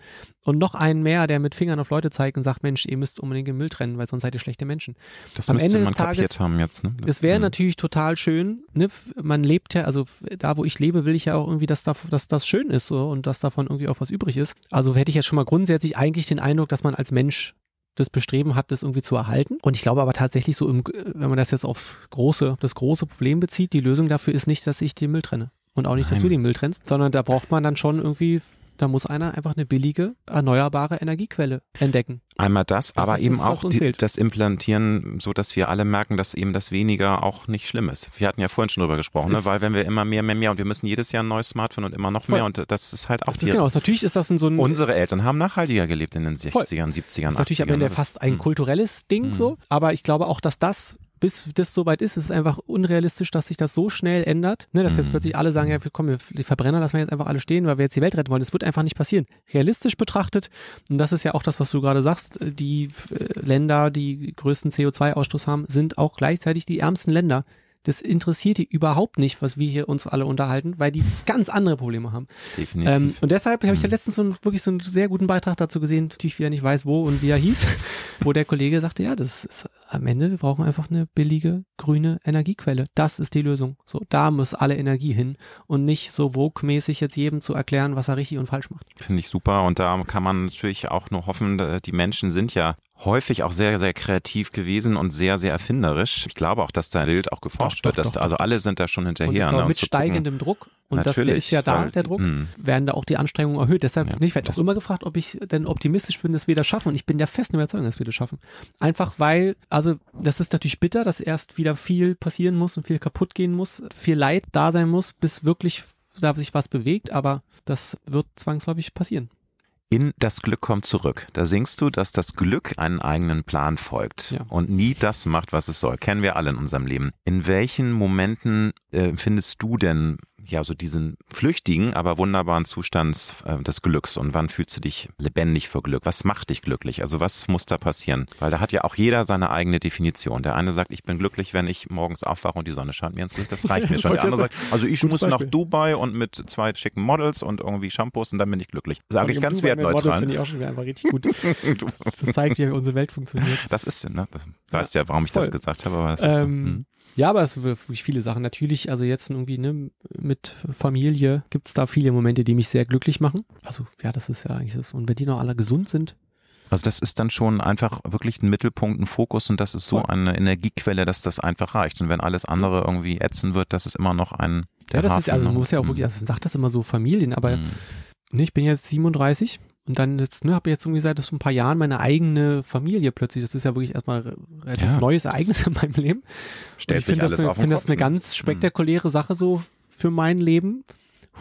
Und noch einen mehr, der mit Fingern auf Leute zeigt und sagt, Mensch, ihr müsst unbedingt den Müll trennen, weil sonst seid ihr schlechte Menschen. Das Am Ende des Tages, haben jetzt, ne? Es wäre mhm. natürlich total schön, ne? Man lebt ja, also da, wo ich lebe, will ich ja auch irgendwie, dass, da, dass das schön ist so, und dass davon irgendwie auch was übrig ist. Also hätte ich jetzt schon mal grundsätzlich eigentlich den Eindruck, dass man als Mensch das Bestreben hat, das irgendwie zu erhalten. Und ich glaube aber tatsächlich so, im, wenn man das jetzt aufs große, das große Problem bezieht, die Lösung dafür ist nicht, dass ich den Müll trenne. Und auch nicht, Nein. dass du den Müll trennst, sondern da braucht man dann schon irgendwie da muss einer einfach eine billige, erneuerbare Energiequelle entdecken. Einmal das, das aber eben das, auch die, das Implantieren, so dass wir alle merken, dass eben das weniger auch nicht schlimm ist. Wir hatten ja vorhin schon drüber gesprochen, ne? weil wenn wir immer mehr, mehr, mehr und wir müssen jedes Jahr ein neues Smartphone und immer noch voll. mehr und das ist halt auch das ist genau, natürlich ist das in so ein Unsere Eltern haben nachhaltiger gelebt in den 60ern, voll. 70ern, das ist natürlich am Ende fast ein hm. kulturelles Ding hm. so, aber ich glaube auch, dass das bis das soweit ist, ist es einfach unrealistisch, dass sich das so schnell ändert, ne, dass mhm. jetzt plötzlich alle sagen, ja, komm, wir, die Verbrenner lassen wir jetzt einfach alle stehen, weil wir jetzt die Welt retten wollen. Das wird einfach nicht passieren. Realistisch betrachtet, und das ist ja auch das, was du gerade sagst, die äh, Länder, die größten CO2-Ausstoß haben, sind auch gleichzeitig die ärmsten Länder das interessiert die überhaupt nicht, was wir hier uns alle unterhalten, weil die ganz andere Probleme haben. Definitiv. Ähm, und deshalb habe ich ja mhm. letztens so einen, wirklich so einen sehr guten Beitrag dazu gesehen, natürlich wieder nicht weiß, wo und wie er hieß, wo der Kollege sagte, ja, das ist am Ende, wir brauchen einfach eine billige grüne Energiequelle. Das ist die Lösung. So, da muss alle Energie hin und nicht so vogue-mäßig jetzt jedem zu erklären, was er richtig und falsch macht. Finde ich super und da kann man natürlich auch nur hoffen, die Menschen sind ja häufig auch sehr, sehr kreativ gewesen und sehr, sehr erfinderisch. Ich glaube auch, dass da Bild auch geforscht doch, wird. Dass, doch, also alle sind da schon hinterher. Und ich glaube, ne, mit steigendem Druck und das, der ist ja da, weil, der Druck, mh. werden da auch die Anstrengungen erhöht. Deshalb, ja, ich werde auch immer gefragt, ob ich denn optimistisch bin, dass wir das schaffen. Und ich bin der festen Überzeugung, dass wir das schaffen. Einfach weil, also das ist natürlich bitter, dass erst wieder viel passieren muss und viel kaputt gehen muss, viel Leid da sein muss, bis wirklich da sich was bewegt. Aber das wird zwangsläufig passieren in Das Glück kommt zurück. Da singst du, dass das Glück einen eigenen Plan folgt ja. und nie das macht, was es soll. Kennen wir alle in unserem Leben. In welchen Momenten äh, findest du denn ja, so diesen flüchtigen, aber wunderbaren Zustand äh, des Glücks und wann fühlst du dich lebendig vor Glück? Was macht dich glücklich? Also was muss da passieren? Weil da hat ja auch jeder seine eigene Definition. Der eine sagt, ich bin glücklich, wenn ich morgens aufwache und die Sonne scheint mir ins Gesicht, das reicht mir schon. Der andere sagt, also ich muss nach Dubai und mit zwei schicken Models und irgendwie Shampoos und dann bin ich glücklich. Sage ich ganz wertneutral. finde ich auch schon einfach richtig gut. das zeigt, wie unsere Welt funktioniert. Das ist, ne? Das, du weißt ja, warum ich Voll. das gesagt habe, aber das ist ähm, so. Hm. Ja, aber es wirklich viele Sachen. Natürlich, also jetzt irgendwie ne, mit Familie gibt es da viele Momente, die mich sehr glücklich machen. Also ja, das ist ja eigentlich das. Und wenn die noch alle gesund sind, also das ist dann schon einfach wirklich ein Mittelpunkt, ein Fokus und das ist so eine Energiequelle, dass das einfach reicht. Und wenn alles andere irgendwie ätzen wird, das ist immer noch ein. ja, das Hafen ist also man muss ja auch wirklich, also man sagt das immer so Familien, aber mhm. ne, ich bin jetzt 37 und dann jetzt, ne, habe jetzt irgendwie seit so ein paar Jahren meine eigene Familie plötzlich. Das ist ja wirklich erstmal ein relativ ja. neues Ereignis in meinem Leben. Stellt sich alles eine, auf Ich finde das eine ganz mhm. spektakuläre Sache so für mein Leben.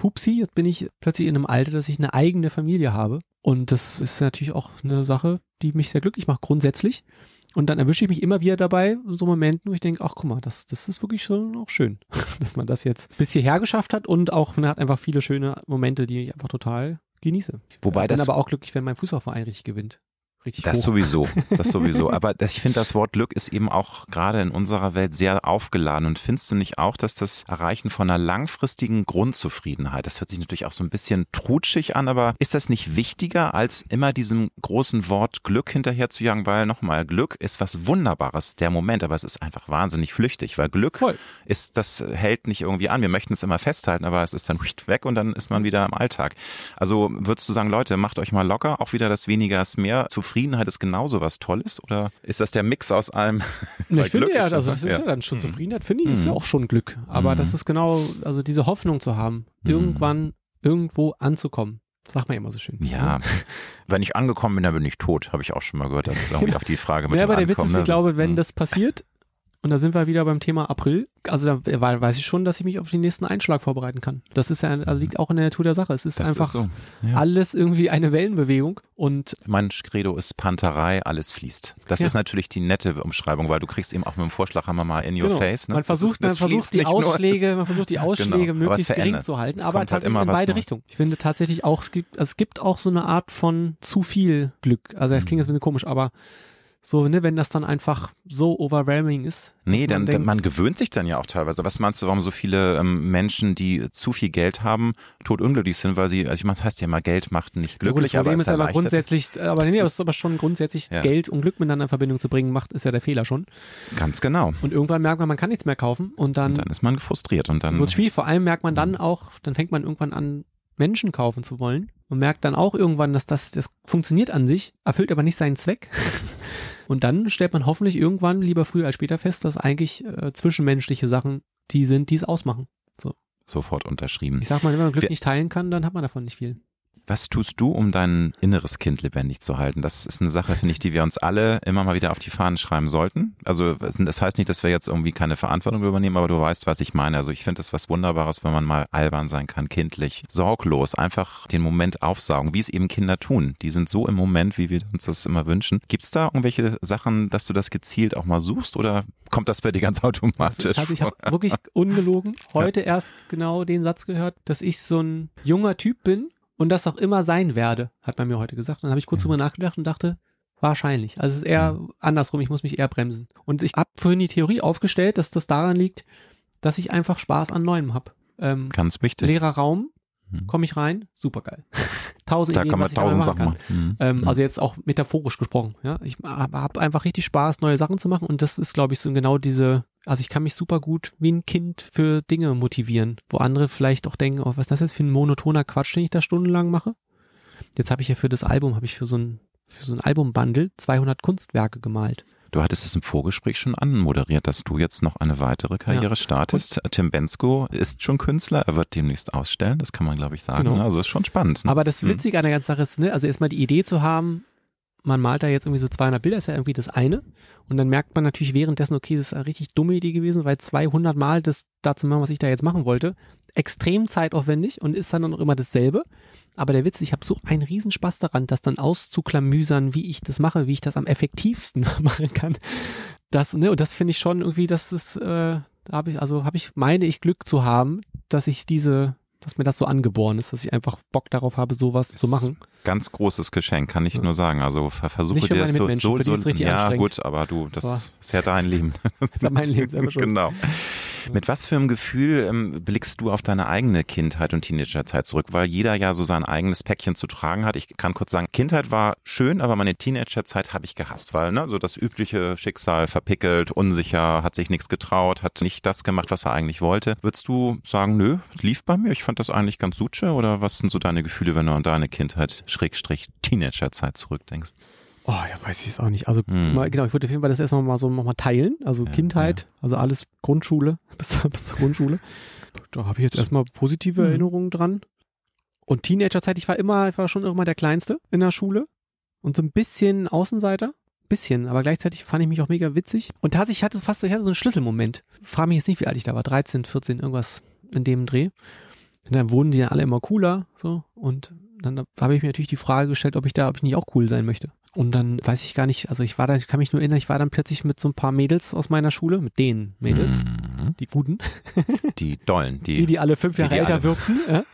Hupsi, jetzt bin ich plötzlich in einem Alter, dass ich eine eigene Familie habe. Und das ist natürlich auch eine Sache, die mich sehr glücklich macht, grundsätzlich. Und dann erwische ich mich immer wieder dabei, so Momenten, wo ich denke, ach guck mal, das, das ist wirklich schon auch schön, dass man das jetzt bis hierher geschafft hat und auch, man hat einfach viele schöne Momente, die ich einfach total genieße. Wobei ich bin das aber auch glücklich, wenn mein Fußballverein richtig gewinnt richtig Das hoch. sowieso, das sowieso. Aber das, ich finde, das Wort Glück ist eben auch gerade in unserer Welt sehr aufgeladen. Und findest du nicht auch, dass das Erreichen von einer langfristigen Grundzufriedenheit, das hört sich natürlich auch so ein bisschen trutschig an, aber ist das nicht wichtiger, als immer diesem großen Wort Glück hinterher zu jagen? Weil nochmal, Glück ist was Wunderbares, der Moment, aber es ist einfach wahnsinnig flüchtig, weil Glück Voll. ist, das hält nicht irgendwie an. Wir möchten es immer festhalten, aber es ist dann weg und dann ist man wieder im Alltag. Also würdest du sagen, Leute, macht euch mal locker, auch wieder das weniger ist mehr zufrieden Zufriedenheit ist genauso was Tolles oder ist das der Mix aus allem? Ja, ich finde ja, also das ist ja, ja dann schon. Zufriedenheit, finde ich, ist ja mhm. auch schon Glück. Aber mhm. das ist genau, also diese Hoffnung zu haben, mhm. irgendwann irgendwo anzukommen. Sag mal immer so schön. Ja, ne? wenn ich angekommen bin, dann bin ich tot, habe ich auch schon mal gehört. Das ist irgendwie auf die Frage mit Ja, aber der Witz ist, ich glaube, wenn das passiert, und da sind wir wieder beim Thema April. Also da weiß ich schon, dass ich mich auf den nächsten Einschlag vorbereiten kann. Das ist ja, also liegt auch in der Natur der Sache. Es ist das einfach ist so. ja. alles irgendwie eine Wellenbewegung. Und mein Credo ist Panterei, alles fließt. Das ja. ist natürlich die nette Umschreibung, weil du kriegst eben auch mit dem Vorschlaghammer mal in your genau. face. Ne? Man versucht, ist, man versucht die Ausschläge, man versucht die genau. Ausschläge genau. möglichst gering zu halten, aber halt tatsächlich in beide Richtungen. Ich finde tatsächlich auch, es gibt, also es gibt auch so eine Art von zu viel Glück. Also es klingt jetzt ein bisschen komisch, aber so, ne, wenn das dann einfach so overwhelming ist. Nee, dann, denkt, man gewöhnt sich dann ja auch teilweise. Was meinst du, warum so viele ähm, Menschen, die zu viel Geld haben, totunglücklich sind, weil sie, also ich meine, das heißt ja immer, Geld macht nicht glücklich, ja, gut, das Problem aber ist aber grundsätzlich, aber nee, das ist aber schon grundsätzlich ja. Geld und Glück miteinander in Verbindung zu bringen, macht, ist ja der Fehler schon. Ganz genau. Und irgendwann merkt man, man kann nichts mehr kaufen und dann, und dann ist man frustriert und dann wird schwierig. Vor allem merkt man dann auch, dann fängt man irgendwann an, Menschen kaufen zu wollen und merkt dann auch irgendwann, dass das, das funktioniert an sich, erfüllt aber nicht seinen Zweck. Und dann stellt man hoffentlich irgendwann lieber früher als später fest, dass eigentlich äh, zwischenmenschliche Sachen die sind, die es ausmachen. So. Sofort unterschrieben. Ich sag mal, wenn man Glück Wir nicht teilen kann, dann hat man davon nicht viel. Was tust du, um dein inneres Kind lebendig zu halten? Das ist eine Sache, finde ich, die wir uns alle immer mal wieder auf die Fahnen schreiben sollten. Also das heißt nicht, dass wir jetzt irgendwie keine Verantwortung übernehmen, aber du weißt, was ich meine. Also ich finde es was Wunderbares, wenn man mal albern sein kann, kindlich, sorglos, einfach den Moment aufsaugen, wie es eben Kinder tun. Die sind so im Moment, wie wir uns das immer wünschen. Gibt es da irgendwelche Sachen, dass du das gezielt auch mal suchst oder kommt das bei dir ganz automatisch? Also, ich habe wirklich ungelogen heute ja. erst genau den Satz gehört, dass ich so ein junger Typ bin, und das auch immer sein werde, hat man mir heute gesagt. Dann habe ich kurz mhm. drüber nachgedacht und dachte, wahrscheinlich. Also es ist eher mhm. andersrum, ich muss mich eher bremsen. Und ich habe vorhin die Theorie aufgestellt, dass das daran liegt, dass ich einfach Spaß an Neuem habe. Ähm, Ganz wichtig. Leerer Raum, mhm. komme ich rein, super geil. tausend da Ideen, kann man tausend Sachen machen. Mhm. Ähm, mhm. Also jetzt auch metaphorisch gesprochen. Ja, ich habe hab einfach richtig Spaß, neue Sachen zu machen und das ist, glaube ich, so genau diese. Also ich kann mich super gut wie ein Kind für Dinge motivieren, wo andere vielleicht auch denken, oh, was ist das jetzt für ein monotoner Quatsch, den ich da stundenlang mache. Jetzt habe ich ja für das Album, habe ich für so ein für so ein Albumbundle 200 Kunstwerke gemalt. Du hattest es im Vorgespräch schon anmoderiert, dass du jetzt noch eine weitere Karriere ja. startest. Tim Bensko ist schon Künstler, er wird demnächst ausstellen, das kann man glaube ich sagen. Genau. Also ist schon spannend. Ne? Aber das hm. Witzige hm. an der ganzen Sache ist, ne, also erstmal die Idee zu haben, man malt da jetzt irgendwie so 200 Bilder, ist ja irgendwie das eine. Und dann merkt man natürlich währenddessen, okay, das ist eine richtig dumme Idee gewesen, weil 200 Mal das dazu machen, was ich da jetzt machen wollte, extrem zeitaufwendig und ist dann noch immer dasselbe. Aber der Witz, ich habe so einen Riesenspaß daran, das dann auszuklamüsern, wie ich das mache, wie ich das am effektivsten machen kann. Das, ne, und das finde ich schon irgendwie, das ist, äh, Da habe ich, also habe ich, meine ich Glück zu haben, dass ich diese, dass mir das so angeboren ist, dass ich einfach Bock darauf habe, sowas zu machen. Ganz großes Geschenk, kann ich nur sagen. Also versuche Nicht dir das so, so, so ja gut, aber du, das Aber- ist ja dein Leben. Das ist ja mein Leben selber schon. Genau. Mit was für einem Gefühl ähm, blickst du auf deine eigene Kindheit und Teenagerzeit zurück? Weil jeder ja so sein eigenes Päckchen zu tragen hat. Ich kann kurz sagen, Kindheit war schön, aber meine Teenagerzeit habe ich gehasst, weil ne, so das übliche Schicksal verpickelt, unsicher, hat sich nichts getraut, hat nicht das gemacht, was er eigentlich wollte. Würdest du sagen, nö, lief bei mir, ich fand das eigentlich ganz suche oder was sind so deine Gefühle, wenn du an deine Kindheit, Schrägstrich, Teenagerzeit zurückdenkst? Oh, ja, weiß ich es auch nicht. Also Hm. mal, genau, ich würde auf jeden Fall das erstmal mal so noch mal teilen. Also Ja, Kindheit, also alles Grundschule, bis, zur- bis zur Grundschule. Da habe ich jetzt erstmal positive Hm. Erinnerungen dran. Und Teenagerzeit, ich war immer, ich war schon immer der Kleinste in der Schule und so ein bisschen Außenseiter. Bisschen, aber gleichzeitig fand ich mich auch mega witzig. Und tatsächlich hatte es fast, ich hatte so einen Schlüsselmoment. Frage mich jetzt nicht, wie alt ich da war. 13, 14, irgendwas in dem Dreh. Und dann wurden die dann alle immer cooler, so. Und dann habe ich mir natürlich die Frage gestellt, ob ich da, ob ich nicht auch cool sein möchte. Und dann weiß ich gar nicht, also ich war da, ich kann mich nur erinnern, ich war dann plötzlich mit so ein paar Mädels aus meiner Schule, mit den Mädels, Mhm. die guten, Die Dollen, die, die, die alle fünf die, Jahre die älter alle- wirkten, ja.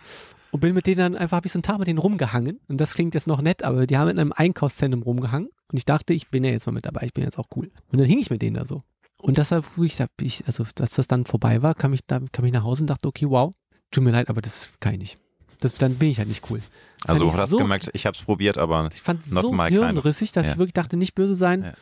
Und bin mit denen dann einfach, habe ich so einen Tag mit denen rumgehangen. Und das klingt jetzt noch nett, aber die haben in einem Einkaufszentrum rumgehangen. Und ich dachte, ich bin ja jetzt mal mit dabei, ich bin jetzt auch cool. Und dann hing ich mit denen da so. Und das war, wo ich, ich also, dass das dann vorbei war, kam ich da, kam ich nach Hause und dachte, okay, wow, tut mir leid, aber das kann ich nicht. Das, dann bin ich halt nicht cool. Das Also du hast so, gemerkt, ich habe es probiert, aber Ich fand es so hirnrissig, dass Ja. ich wirklich dachte, nicht böse sein. Ja.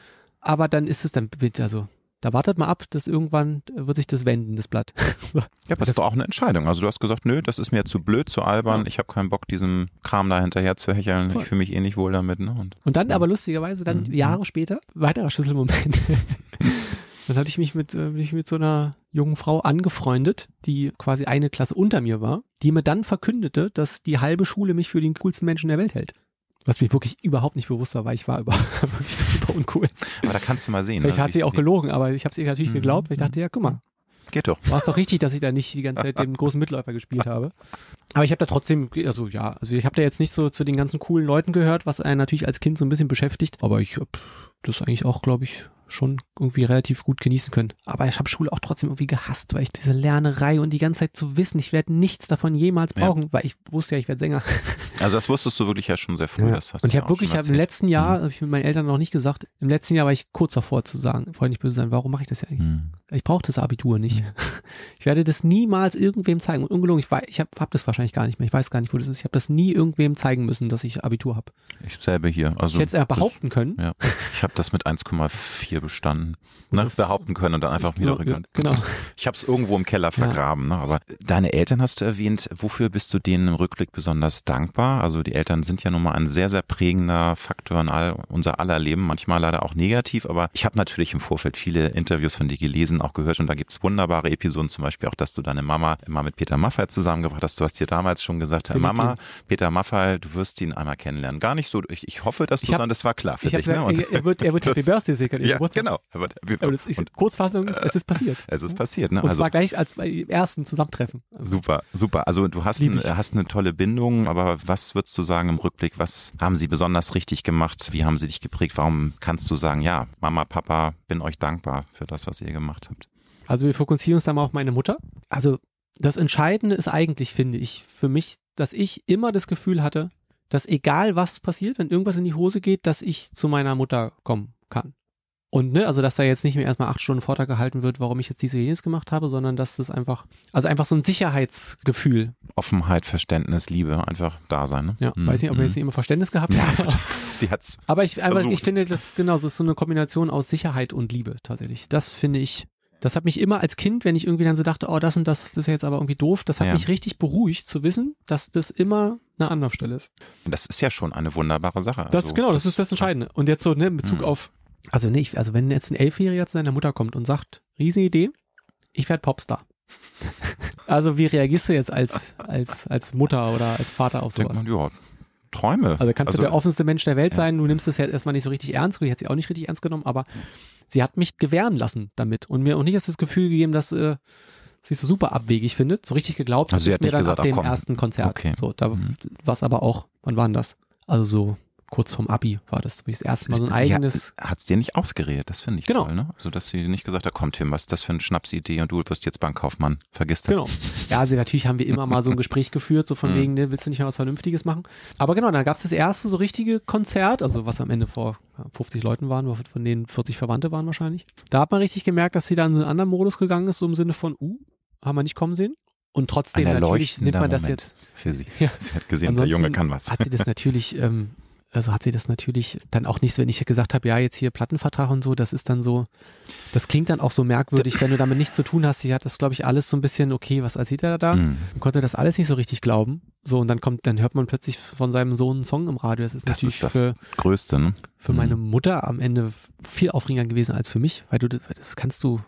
Aber dann ist es dann, also, da wartet mal ab, dass irgendwann wird sich das wenden, das Blatt. ja, aber das ist doch auch eine Entscheidung. Also du hast gesagt, nö, das ist mir zu blöd, zu albern. Ja. Ich habe keinen Bock, diesem Kram da hinterher zu hecheln. Voll. Ich fühle mich eh nicht wohl damit. Ne? Und Und dann aber lustigerweise, dann Mhm. Jahre später, weiterer Schlüsselmoment. dann hatte ich mich mit, äh, mich mit so einer jungen Frau angefreundet, die quasi eine Klasse unter mir war, die mir dann verkündete, dass die halbe Schule mich für den coolsten Menschen der Welt hält. Was mir wirklich überhaupt nicht bewusst war, weil ich war über, wirklich super uncool. aber da kannst du mal sehen. Vielleicht ne, hat sie auch gelogen, aber ich habe sie natürlich Mhm. geglaubt. weil Ich dachte, ja, guck mal, Geht doch. war es doch richtig, dass ich da nicht die ganze Zeit den großen Mitläufer gespielt habe. Aber ich habe da trotzdem, also ja, also ich habe da jetzt nicht so zu den ganzen coolen Leuten gehört, was einen natürlich als Kind so ein bisschen beschäftigt. Aber ich habe das eigentlich auch, glaube ich, schon irgendwie relativ gut genießen können. Aber ich habe Schule auch trotzdem irgendwie gehasst, weil ich diese Lernerei und die ganze Zeit zu wissen, ich werde nichts davon jemals Ja. brauchen, weil ich wusste ja, ich werde Sänger. Also das wusstest du wirklich ja schon sehr früh. Das hast und ich ja habe wirklich, ich hab im letzten Jahr, habe ich mit meinen Eltern noch nicht gesagt, im letzten Jahr war ich kurz davor zu sagen, freundlich böse sein, warum mache ich das ja eigentlich? Hm. Ich brauche das Abitur nicht. Ich werde das niemals irgendwem zeigen. Und ungelogen, ich, ich habe hab das wahrscheinlich gar nicht mehr. Ich weiß gar nicht, wo das ist. Ich habe das nie irgendwem zeigen müssen, dass ich Abitur habe. Ich selber hier. Also ich hätte es eher behaupten können. Ja, ich habe das mit 1,4 bestanden. Ne, Das- behaupten können und dann einfach wieder Ja, Genau. Ich habe es irgendwo im Keller vergraben. Ne? Aber deine Eltern hast du erwähnt. Wofür bist du denen im Rückblick besonders dankbar? Also die Eltern sind ja nun mal ein sehr, sehr prägender Faktor in all, unser aller Leben. Manchmal leider auch negativ. Aber ich habe natürlich im Vorfeld viele Interviews von dir gelesen, auch gehört. Und da gibt's wunderbare Episoden. Zum Beispiel auch, dass du deine Mama immer mit Peter Maffay zusammengebracht hast. Du hast dir damals schon gesagt, Philippin. Mama, Peter Maffay, du wirst ihn einmal kennenlernen. Gar nicht so. Ich, ich hoffe, dass du Ich hab- sondern das war klar für dich. Ne? gesagt, Und- er, wird, er wird Happy Birthday sichern. ja, genau. Er wird- Aber das ist, und Kurzfassung, es ist passiert. es ist passiert. Ne? Und Also, zwar gleich als beim ersten Zusammentreffen. Also, Super, super. Also du hast, ein, hast eine tolle Bindung, aber was würdest du sagen im Rückblick, was haben sie besonders richtig gemacht? Wie haben sie dich geprägt? Warum kannst du sagen, ja, Mama, Papa, bin euch dankbar für das, was ihr gemacht habt? Also wir fokussieren uns da mal auf meine Mutter. Also das Entscheidende ist eigentlich, finde ich, für mich, dass ich immer das Gefühl hatte, dass egal was passiert, wenn irgendwas in die Hose geht, dass ich zu meiner Mutter kommen kann. Und ne, also dass da jetzt nicht mehr erstmal acht Stunden Vortrag gehalten wird, warum ich jetzt dies oder jenes gemacht habe, sondern dass das einfach, also einfach so ein Sicherheitsgefühl. Offenheit, Verständnis, Liebe, einfach da sein. Ne? Ja, Mhm. weiß nicht, ob er jetzt nicht immer Verständnis gehabt Ja, hat. gut. Sie hat's. Aber ich, einfach, ich finde, das genau, das ist so eine Kombination aus Sicherheit und Liebe tatsächlich. Das finde ich, das hat mich immer als Kind, wenn ich irgendwie dann so dachte, oh, das und das, das ist jetzt aber irgendwie doof, das hat Ja. mich richtig beruhigt zu wissen, dass das immer eine Anlaufstelle ist. Das ist ja schon eine wunderbare Sache. Das Also, genau, das, ist das Entscheidende. Und jetzt so ne, in Bezug Mhm. auf, also nicht, also wenn jetzt ein Elfjähriger zu seiner Mutter kommt und sagt, Riesenidee, ich werde Popstar. also wie reagierst du jetzt als als als Mutter oder als Vater auf Denkt sowas? man, ja, Träume. Also kannst du der offenste Mensch der Welt Ja. sein, du nimmst es jetzt erstmal nicht so richtig ernst, ich hätte sie auch nicht richtig ernst genommen, aber sie hat mich gewähren lassen damit und mir auch nicht erst das Gefühl gegeben, dass äh, sie es so super abwegig findet, so richtig geglaubt, Also sie ist hat mir dann gesagt, ab dem komm. ersten Konzert. Okay. So, da Mhm. was aber auch, wann war denn das? Also so kurz vorm Abi war das, ich das erste Mal so ein eigenes. Hat es dir nicht ausgeredet, das finde ich genau. toll, ne? Also, dass sie nicht gesagt hat, komm Tim, was ist das für eine Schnapsidee und du wirst jetzt Bankkaufmann, vergiss das. Genau. Ja, also natürlich haben wir immer mal so ein Gespräch geführt, so von Mhm. wegen, ne, willst du nicht mal was Vernünftiges machen? Aber genau, dann gab es das erste so richtige Konzert, also was am Ende vor ja, 50 Leuten waren, von denen 40 Verwandte waren wahrscheinlich. Da hat man richtig gemerkt, dass sie dann in so einen anderen Modus gegangen ist, so im Sinne von, uh, haben wir nicht kommen sehen. Und trotzdem natürlich nimmt man das Moment jetzt für sie. Ja. Sie hat gesehen, der Junge kann was. Hat sie das natürlich, ähm, also hat sie das natürlich dann auch nicht so, wenn ich gesagt habe, ja, jetzt hier Plattenvertrag und so, das ist dann so, das klingt dann auch so merkwürdig, wenn du damit nichts zu tun hast. Sie hat das, glaube ich, alles so ein bisschen, okay, was erzählt er da? Mhm. Man konnte das alles nicht so richtig glauben. So, und dann kommt, dann hört man plötzlich von seinem Sohn einen Song im Radio. Das ist Das natürlich ist das für, Größte, ne? für Mhm. meine Mutter am Ende viel aufregender gewesen als für mich, weil du, das kannst du,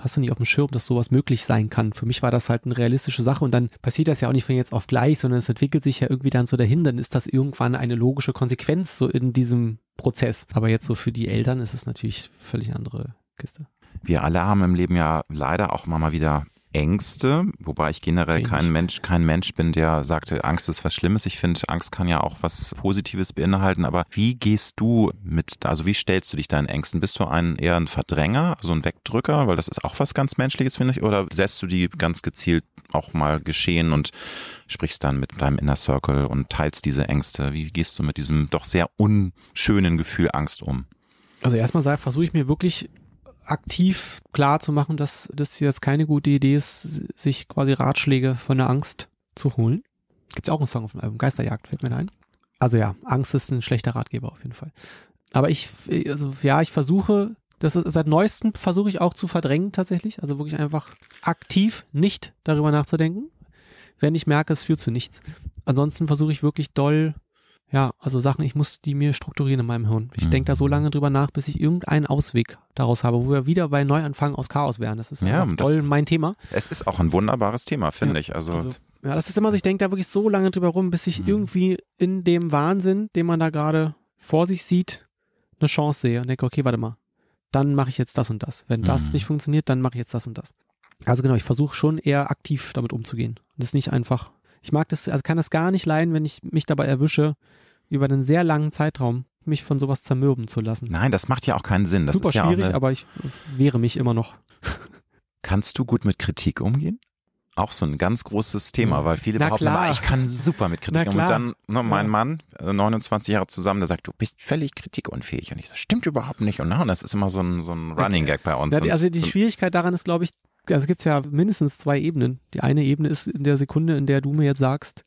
hast du nicht auf dem Schirm, dass sowas möglich sein kann. Für mich war das halt eine realistische Sache und dann passiert das ja auch nicht von jetzt auf gleich, sondern es entwickelt sich ja irgendwie dann so dahin, dann ist das irgendwann eine logische Konsequenz so in diesem Prozess. Aber jetzt so für die Eltern ist es natürlich völlig andere Kiste. Wir alle haben im Leben ja leider auch mal wieder Ängste, wobei ich generell ich kein. Mensch, kein Mensch bin, der sagte, Angst ist was Schlimmes. Ich finde, Angst kann ja auch was Positives beinhalten. Aber wie gehst du mit, also wie stellst du dich deinen Ängsten? Bist du ein eher ein Verdränger, also ein Wegdrücker, weil das ist auch was ganz Menschliches, finde ich, oder setzt du die ganz gezielt auch mal geschehen und sprichst dann mit deinem Inner Circle und teilst diese Ängste? Wie gehst du mit diesem doch sehr unschönen Gefühl Angst um? Also erstmal versuche ich mir wirklich aktiv klar zu machen, dass das jetzt keine gute Idee ist, sich quasi Ratschläge von der Angst zu holen. Gibt auch einen Song auf dem Album, Geisterjagd, fällt mir ein. Also ja, Angst ist ein schlechter Ratgeber auf jeden Fall. Aber ich, also ja, ich versuche, das ist, seit neuestem versuche ich auch zu verdrängen tatsächlich. Also wirklich einfach aktiv nicht darüber nachzudenken, wenn ich merke, es führt zu nichts. Ansonsten versuche ich wirklich doll, ja, also Sachen, ich muss die mir strukturieren in meinem Hirn. Ich Mhm. denke da so lange drüber nach, bis ich irgendeinen Ausweg daraus habe, wo wir wieder bei Neuanfang aus Chaos wären. Das ist Ja, das- doll mein Thema. Es ist auch ein wunderbares Thema, finde Ja, ich. Also, Also, ja, das ist immer so, ich denke da wirklich so lange drüber rum, bis ich Mhm. irgendwie in dem Wahnsinn, den man da gerade vor sich sieht, eine Chance sehe und denke, okay, warte mal, dann mache ich jetzt das und das. Wenn das Mhm. nicht funktioniert, dann mache ich jetzt das und das. Also genau, ich versuche schon eher aktiv damit umzugehen. Und das nicht einfach, ich mag das, also kann das gar nicht leiden, wenn ich mich dabei erwische, über einen sehr langen Zeitraum mich von sowas zermürben zu lassen. nein, das macht ja auch keinen Sinn. Das Super ist ja schwierig, eine, aber ich wehre mich immer noch. Kannst du gut mit Kritik umgehen? Auch so ein ganz großes Thema, weil viele Na behaupten, klar. ich kann super mit Kritik umgehen. Und dann ne, mein Ja. Mann, äh, 29 Jahre zusammen, der sagt, du bist völlig kritikunfähig. Und ich so, stimmt überhaupt nicht. Und, na, und das ist immer so ein, so ein Running Gag bei uns. Ja, also die Schwierigkeit daran ist, glaube ich, also es gibt ja mindestens zwei Ebenen. Die eine Ebene ist in der Sekunde, in der du mir jetzt sagst,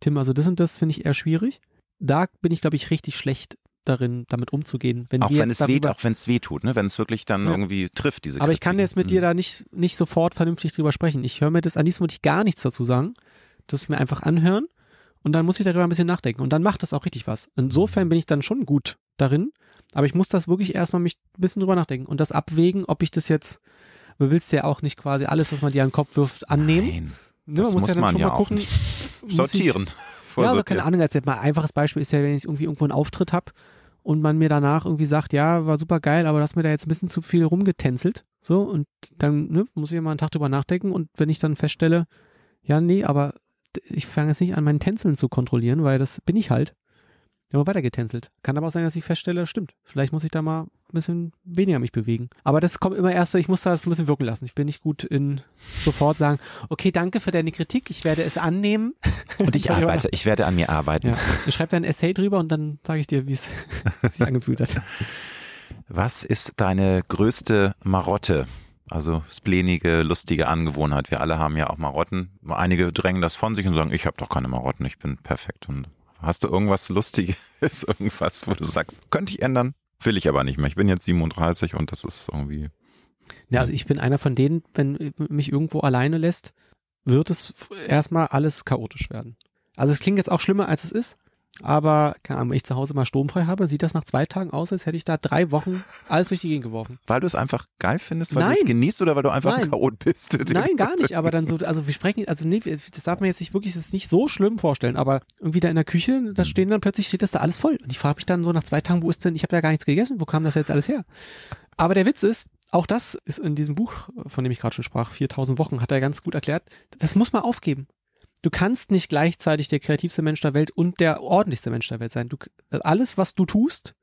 Tim, also das und das finde ich eher schwierig. Da bin ich, glaube ich, richtig schlecht darin, damit umzugehen. Wenn auch wenn es weht, auch wenn es weh tut, ne? wenn es wirklich dann Ja. irgendwie trifft, diese Aber ich kann jetzt mit dir Mhm. da nicht, nicht sofort vernünftig drüber sprechen. Ich höre mir das, an diesem muss ich gar nichts dazu sagen. Das mir einfach anhören und dann muss ich darüber ein bisschen nachdenken. Und dann macht das auch richtig was. Insofern bin ich dann schon gut darin. Aber ich muss das wirklich erstmal mich ein bisschen drüber nachdenken und das abwägen, ob ich das jetzt, du willst ja auch nicht quasi alles, was man dir an den Kopf wirft, annehmen. Nein, Ne, das muss man ja auch nicht. muss ich- sortieren. Ja, also keine Ahnung, als jetzt mal ein einfaches Beispiel ist ja, wenn ich irgendwie irgendwo einen Auftritt habe und man mir danach irgendwie sagt, ja, war super geil, aber du hast mir da jetzt ein bisschen zu viel rumgetänzelt. So, und dann ne, muss ich mal einen Tag drüber nachdenken und wenn ich dann feststelle, ja, nee, aber ich fange jetzt nicht an, meinen Tänzeln zu kontrollieren, weil das bin ich halt. Immer weiter getänzelt. Kann aber auch sein, dass ich feststelle, stimmt, vielleicht muss ich da mal ein bisschen weniger mich bewegen. Aber das kommt immer erst, ich muss das ein bisschen wirken lassen. Ich bin nicht gut in sofort sagen, okay, danke für deine Kritik, ich werde es annehmen. Und ich arbeite, ich werde an mir arbeiten. Ja. Ich schreibe da ein Essay drüber und dann sage ich dir, wie es sich angefühlt hat. Was ist deine größte Marotte? Also splenige, lustige Angewohnheit. Wir alle haben ja auch Marotten. Einige drängen das von sich und sagen, ich habe doch keine Marotten, ich bin perfekt. Und hast du irgendwas Lustiges, irgendwas, wo du sagst, könnte ich ändern? Will ich aber nicht mehr. Ich bin jetzt 37 und das ist irgendwie. Ja, also ich bin einer von denen, wenn mich irgendwo alleine lässt, wird es erstmal alles chaotisch werden. Also es klingt jetzt auch schlimmer, als es ist. Aber, keine Ahnung, wenn ich zu Hause mal sturmfrei habe, sieht das nach zwei Tagen aus, als hätte ich da drei Wochen alles durch die Gegend geworfen. Weil du es einfach geil findest, weil du Nein. es genießt oder weil du einfach ein Nein. Chaot bist? Nein, gar nicht, aber dann so, also wir sprechen, also nee, das darf man jetzt nicht wirklich, das ist nicht so schlimm vorstellen, aber irgendwie da in der Küche, da stehen dann plötzlich, steht das da alles voll. Und ich frage mich dann so nach zwei Tagen, wo ist denn, ich habe ja gar nichts gegessen, wo kam das jetzt alles her? Aber der Witz ist, auch das ist in diesem Buch, von dem ich gerade schon sprach, 4000 Wochen, hat er ganz gut erklärt, das muss man aufgeben. Du kannst nicht gleichzeitig der kreativste Mensch der Welt und der ordentlichste Mensch der Welt sein. Du, alles, was du tust,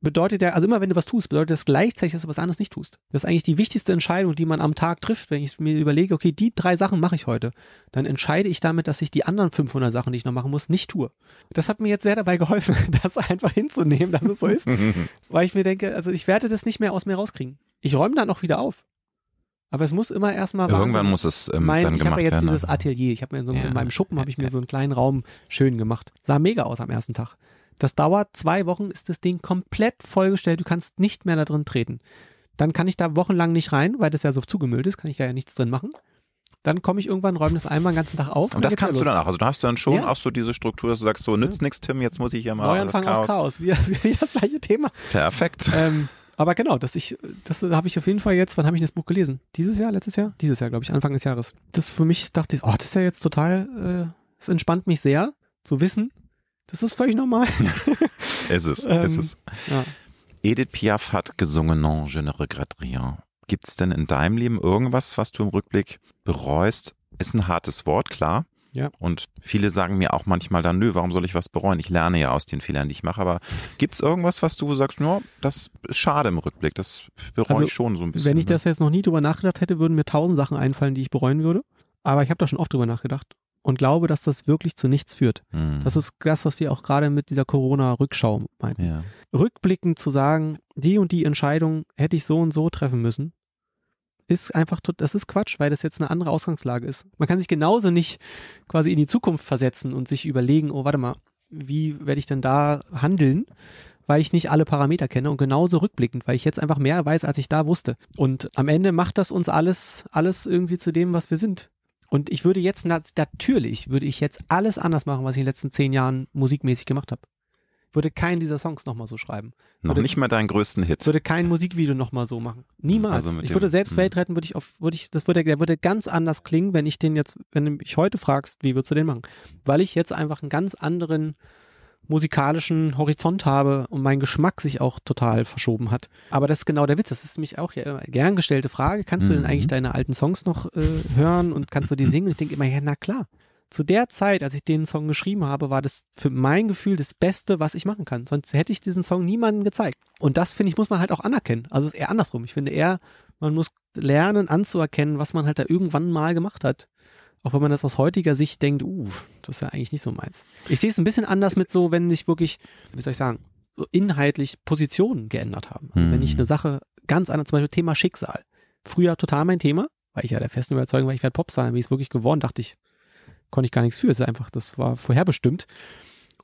bedeutet ja, also immer wenn du was tust, bedeutet das gleichzeitig, dass du was anderes nicht tust. Das ist eigentlich die wichtigste Entscheidung, die man am Tag trifft, wenn ich mir überlege, okay, die drei Sachen mache ich heute, dann entscheide ich damit, dass ich die anderen 500 Sachen, die ich noch machen muss, nicht tue. Das hat mir jetzt sehr dabei geholfen, das einfach hinzunehmen, dass es so ist, weil ich mir denke, also ich werde das nicht mehr aus mir rauskriegen. Ich räume dann auch wieder auf. Aber es muss immer erstmal Irgendwann muss es ähm, mein, dann ich gemacht habe ja jetzt werden. dieses Atelier. Ich habe mir in, so, Ja. in meinem Schuppen habe ich mir so einen kleinen Raum schön gemacht. Sah mega aus am ersten Tag. Das dauert zwei Wochen, ist das Ding komplett vollgestellt. Du kannst nicht mehr da drin treten. Dann kann ich da wochenlang nicht rein, weil das ja so zugemüllt ist, kann ich da ja nichts drin machen. Dann komme ich irgendwann, räume das einmal den ganzen Tag auf. Und das kannst du los. dann auch. Also du hast dann schon Ja. auch so diese Struktur, dass du sagst, so nützt nichts, Tim, jetzt muss ich hier mal das Neuanfang aus Chaos. Chaos. Wieder, wieder das gleiche Thema. Perfekt. ähm, aber genau, das ich, das habe ich auf jeden Fall jetzt, wann habe ich das Buch gelesen? Dieses Jahr, letztes Jahr? Dieses Jahr, glaube ich, Anfang des Jahres. Das für mich dachte ich, oh, das ist ja jetzt total, äh, es entspannt mich sehr, zu wissen, das ist völlig normal. ist es, Ähm, ist es. Ja. Edith Piaf hat gesungen Non, je ne regrette rien. Gibt es denn in deinem Leben irgendwas, was du im Rückblick bereust? Ist ein hartes Wort, klar. Ja. Und viele sagen mir auch manchmal dann, nö, warum soll ich was bereuen? Ich lerne ja aus den Fehlern, die ich mache. Aber gibt es irgendwas, was du sagst, ja, das ist schade im Rückblick, das bereue Also, ich schon so ein bisschen. Wenn ich ne? das jetzt noch nie drüber nachgedacht hätte, würden mir tausend Sachen einfallen, die ich bereuen würde. Aber ich habe da schon oft drüber nachgedacht und glaube, dass das wirklich zu nichts führt. Hm. Das ist das, was wir auch gerade mit dieser Corona-Rückschau meinten. ja. Rückblickend zu sagen, die und die Entscheidung hätte ich so und so treffen müssen, ist einfach, das ist Quatsch, weil das jetzt eine andere Ausgangslage ist. Man kann sich genauso nicht quasi in die Zukunft versetzen und sich überlegen, oh, warte mal, wie werde ich denn da handeln? Weil ich nicht alle Parameter kenne und genauso rückblickend, weil ich jetzt einfach mehr weiß, als ich da wusste. Und am Ende macht das uns alles, alles irgendwie zu dem, was wir sind. Und ich würde jetzt, na- natürlich würde ich jetzt alles anders machen, was ich in den letzten zehn Jahren musikmäßig gemacht habe. Würde keinen dieser Songs nochmal so schreiben. Noch Würde- nicht mal deinen größten Hit. würde kein Musikvideo nochmal so machen. Niemals. Also ich dem- würde selbst hm. Welt retten, würde ich auf, würde ich, das würde, der würde ganz anders klingen, wenn ich den jetzt, wenn du mich heute fragst, wie würdest du den machen? Weil ich jetzt einfach einen ganz anderen musikalischen Horizont habe und mein Geschmack sich auch total verschoben hat. Aber das ist genau der Witz. Das ist nämlich auch ja immer gern gestellte Frage. Kannst du denn Mhm. eigentlich deine alten Songs noch äh, hören und kannst du die singen? Und ich denke immer, ja, na klar. Zu der Zeit, als ich den Song geschrieben habe, war das für mein Gefühl das Beste, was ich machen kann. Sonst hätte ich diesen Song niemandem gezeigt. Und das, finde ich, muss man halt auch anerkennen. Also es ist eher andersrum. Ich finde eher, man muss lernen anzuerkennen, was man halt da irgendwann mal gemacht hat. Auch wenn man das aus heutiger Sicht denkt, uh, das ist ja eigentlich nicht so meins. Ich sehe es ein bisschen anders mit so, wenn sich wirklich, wie soll ich sagen, so inhaltlich Positionen geändert haben. Also wenn ich Mhm. eine Sache ganz anders, zum Beispiel Thema Schicksal. Früher total mein Thema, weil ich ja der festen Überzeugung war, ich werde Popstar, ich es wirklich geworden, dachte ich, konnte ich gar nichts für. Es ist einfach, das war vorherbestimmt.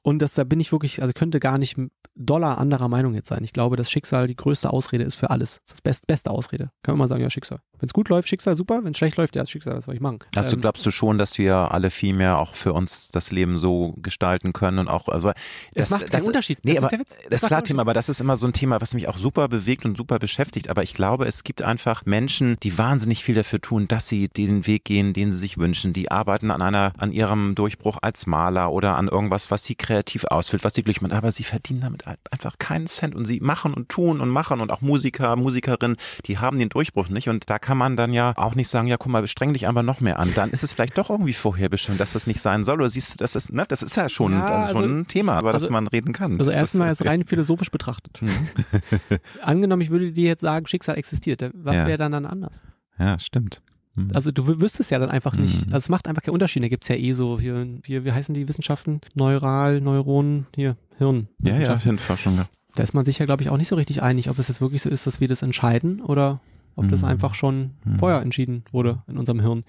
Und das, da bin ich wirklich, also könnte gar nicht Dollar anderer Meinung jetzt sein. Ich glaube, dass Schicksal die größte Ausrede ist für alles. Das ist das best, beste Ausrede. Kann man mal sagen, ja, Schicksal. Wenn es gut läuft, Schicksal, super. Wenn es schlecht läuft, ja, ist Schicksal, was soll ich machen? Also Ähm, glaubst du schon, dass wir alle viel mehr auch für uns das Leben so gestalten können und auch, also es macht keinen Unterschied. Nee, das aber ist das ist klar Thema, aber das ist immer so ein Thema, was mich auch super bewegt und super beschäftigt. Aber ich glaube, es gibt einfach Menschen, die wahnsinnig viel dafür tun, dass sie den Weg gehen, den sie sich wünschen. Die arbeiten an einer, an ihrem Durchbruch als Maler oder an irgendwas, was sie kreativ ausfüllt, was sie glücklich macht. Aber sie verdienen damit einfach keinen Cent und sie machen und tun und machen und auch Musiker, Musikerinnen, die haben den Durchbruch nicht. Und da kann man dann ja auch nicht sagen, ja, guck mal, streng dich einfach noch mehr an. Dann ist es vielleicht doch irgendwie vorherbestimmt, dass das nicht sein soll. Oder siehst du, das ist, ne, das ist ja schon, Ja, das ist schon also- ein Thema, über das also- man reden kann. Also Das erstmal ist- jetzt rein philosophisch betrachtet. Mhm. Angenommen, ich würde dir jetzt sagen, Schicksal existiert. Was Ja. wäre dann dann anders? Ja, stimmt. Mhm. Also du wü- wüsstest ja dann einfach nicht. Mhm. Also es macht einfach keinen Unterschied. Da gibt's ja eh so, hier, hier, wie heißen die Wissenschaften? Neural, Neuronen, hier, Hirn. ja, ja. Hirnforschung. Ja. Da ist man sich ja, glaube ich, auch nicht so richtig einig, ob es jetzt wirklich so ist, dass wir das entscheiden oder ob das Mhm. einfach schon Mhm. vorher entschieden wurde in unserem Hirn.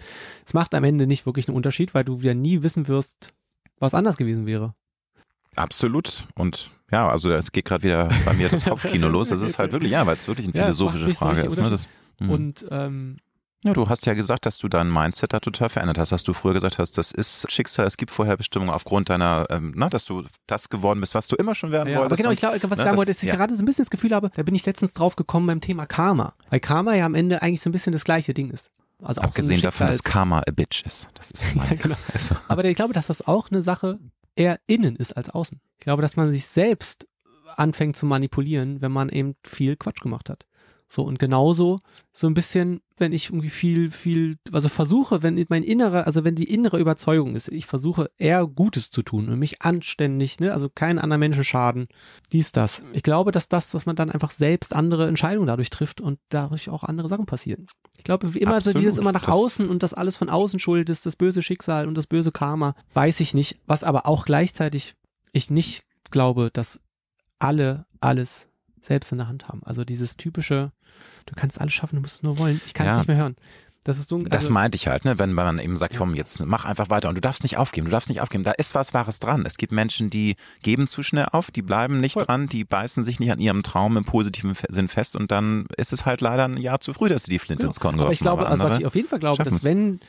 Es macht am Ende nicht wirklich einen Unterschied, weil du ja nie wissen wirst, was anders gewesen wäre. Absolut. Und ja, also es geht gerade wieder bei mir das Kopfkino los. Das ist halt wirklich, ja, weil es wirklich eine Ja, es philosophische so Frage ist. Ne? Das. Und ähm, ja, du hast ja gesagt, dass du dein Mindset da total verändert hast, dass du früher gesagt hast, das ist Schicksal, es gibt Vorherbestimmungen aufgrund deiner, ähm, na, dass du das geworden bist, was du immer schon werden Ja, aber wolltest. genau, Und- ich glaube, was ich ne, sagen wollte, ist, dass ich ja. gerade so ein bisschen das Gefühl habe, da bin ich letztens drauf gekommen beim Thema Karma. Weil Karma ja am Ende eigentlich so ein bisschen das gleiche Ding ist. Also auch Abgesehen so davon, dass Karma a bitch ist. Das ist mein, Ja, genau. also, Aber ich glaube, dass das auch eine Sache eher innen ist als außen. Ich glaube, dass man sich selbst anfängt zu manipulieren, wenn man eben viel Quatsch gemacht hat. So, und genauso so ein bisschen, wenn ich irgendwie viel, viel, also versuche, wenn mein innerer, also wenn die innere Überzeugung ist, ich versuche eher Gutes zu tun und mich anständig, ne, also keinen anderen Menschen schaden, dies, das. Ich glaube, dass das, dass man dann einfach selbst andere Entscheidungen dadurch trifft und dadurch auch andere Sachen passieren. Ich glaube, wie immer Absolut. so dieses immer nach Das- außen und das alles von außen schuld ist, das böse Schicksal und das böse Karma, weiß ich nicht. Was aber auch gleichzeitig ich nicht glaube, dass alle alles selbst in der Hand haben. Also dieses typische, du kannst alles schaffen, du musst es nur wollen. Ich kann es Ja. nicht mehr hören. Das ist so ein, Das also, meinte ich halt, ne? wenn man eben sagt, Ja. komm, jetzt mach einfach weiter und du darfst nicht aufgeben, du darfst nicht aufgeben. Da ist was Wahres dran. Es gibt Menschen, die geben zu schnell auf, die bleiben nicht Voll. dran, die beißen sich nicht an ihrem Traum im positiven Sinn fest und dann ist es halt leider ein Jahr zu früh, dass sie die Flinte Genau. ins Korn Aber ich geworfen glaube, haben. also was ich auf jeden Fall glaube, dass wenn,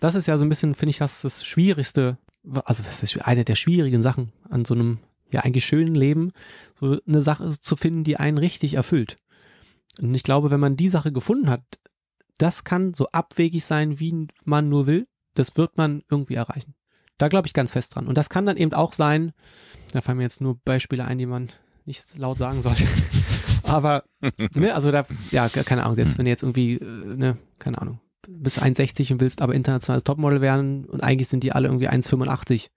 das ist ja so ein bisschen, finde ich, das das Schwierigste, also das ist eine der schwierigen Sachen an so einem ja eigentlich schönen Leben, so eine Sache zu finden, die einen richtig erfüllt. Und ich glaube, wenn man die Sache gefunden hat, das kann so abwegig sein, wie man nur will, das wird man irgendwie erreichen. Da glaube ich ganz fest dran. Und das kann dann eben auch sein, da fallen mir jetzt nur Beispiele ein, die man nicht laut sagen sollte. Aber, ne, also da, ja, keine Ahnung, selbst wenn du jetzt irgendwie, äh, ne, keine Ahnung, bist 1,60 und willst aber internationales Topmodel werden und eigentlich sind die alle irgendwie 1,85.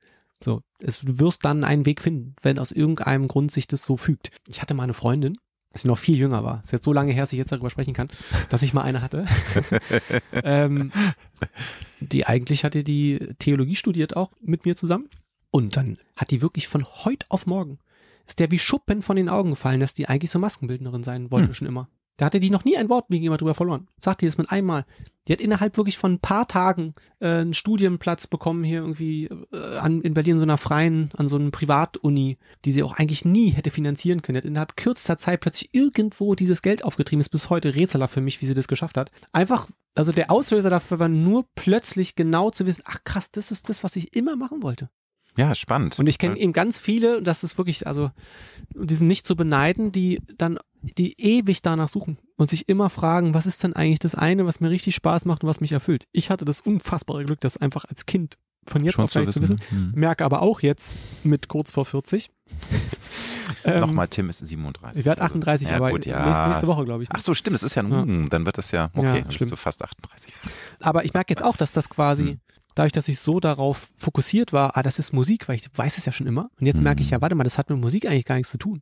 So, es, du wirst dann einen Weg finden, wenn aus irgendeinem Grund sich das so fügt. Ich hatte mal eine Freundin, als sie noch viel jünger war. Ist jetzt so lange her, dass ich jetzt darüber sprechen kann, dass ich mal eine hatte. ähm, die eigentlich hatte die Theologie studiert auch mit mir zusammen. Und dann hat die wirklich von heute auf morgen ist der wie Schuppen von den Augen gefallen, dass die eigentlich so Maskenbildnerin sein wollte Hm. schon immer. Da hatte die noch nie ein Wort jemand drüber verloren. Sagt die das mit einmal. Die hat innerhalb wirklich von ein paar Tagen äh, einen Studienplatz bekommen hier irgendwie äh, an, in Berlin so einer freien, an so einer Privatuni, die sie auch eigentlich nie hätte finanzieren können. Die hat innerhalb kürzester Zeit plötzlich irgendwo dieses Geld aufgetrieben. Ist bis heute rätselhaft für mich, wie sie das geschafft hat. Einfach, also der Auslöser dafür war nur plötzlich genau zu wissen, ach krass, das ist das, was ich immer machen wollte. Ja, spannend. Und ich kenne eben ganz viele, und das ist wirklich, also, die sind nicht zu beneiden, die dann, die ewig danach suchen und sich immer fragen, was ist denn eigentlich das eine, was mir richtig Spaß macht und was mich erfüllt. Ich hatte das unfassbare Glück, das einfach als Kind von jetzt schon auf gleich zu zu wissen. wissen. Hm. Merke aber auch jetzt mit kurz vor 40. ähm, Nochmal, Tim ist 37. Ich werde Also, 38, ja, aber gut, ja. nächste, nächste Woche, glaube ich. ne? Ach so, stimmt, es ist ja, Ja. hm, dann wird das ja, okay, Ja, dann bist stimmt. du fast 38. Aber ich merke jetzt auch, dass das quasi, Hm. Dadurch, dass ich so darauf fokussiert war, ah, das ist Musik, weil ich weiß es ja schon immer. Und jetzt merke ich Hm. ja, warte mal, das hat mit Musik eigentlich gar nichts zu tun.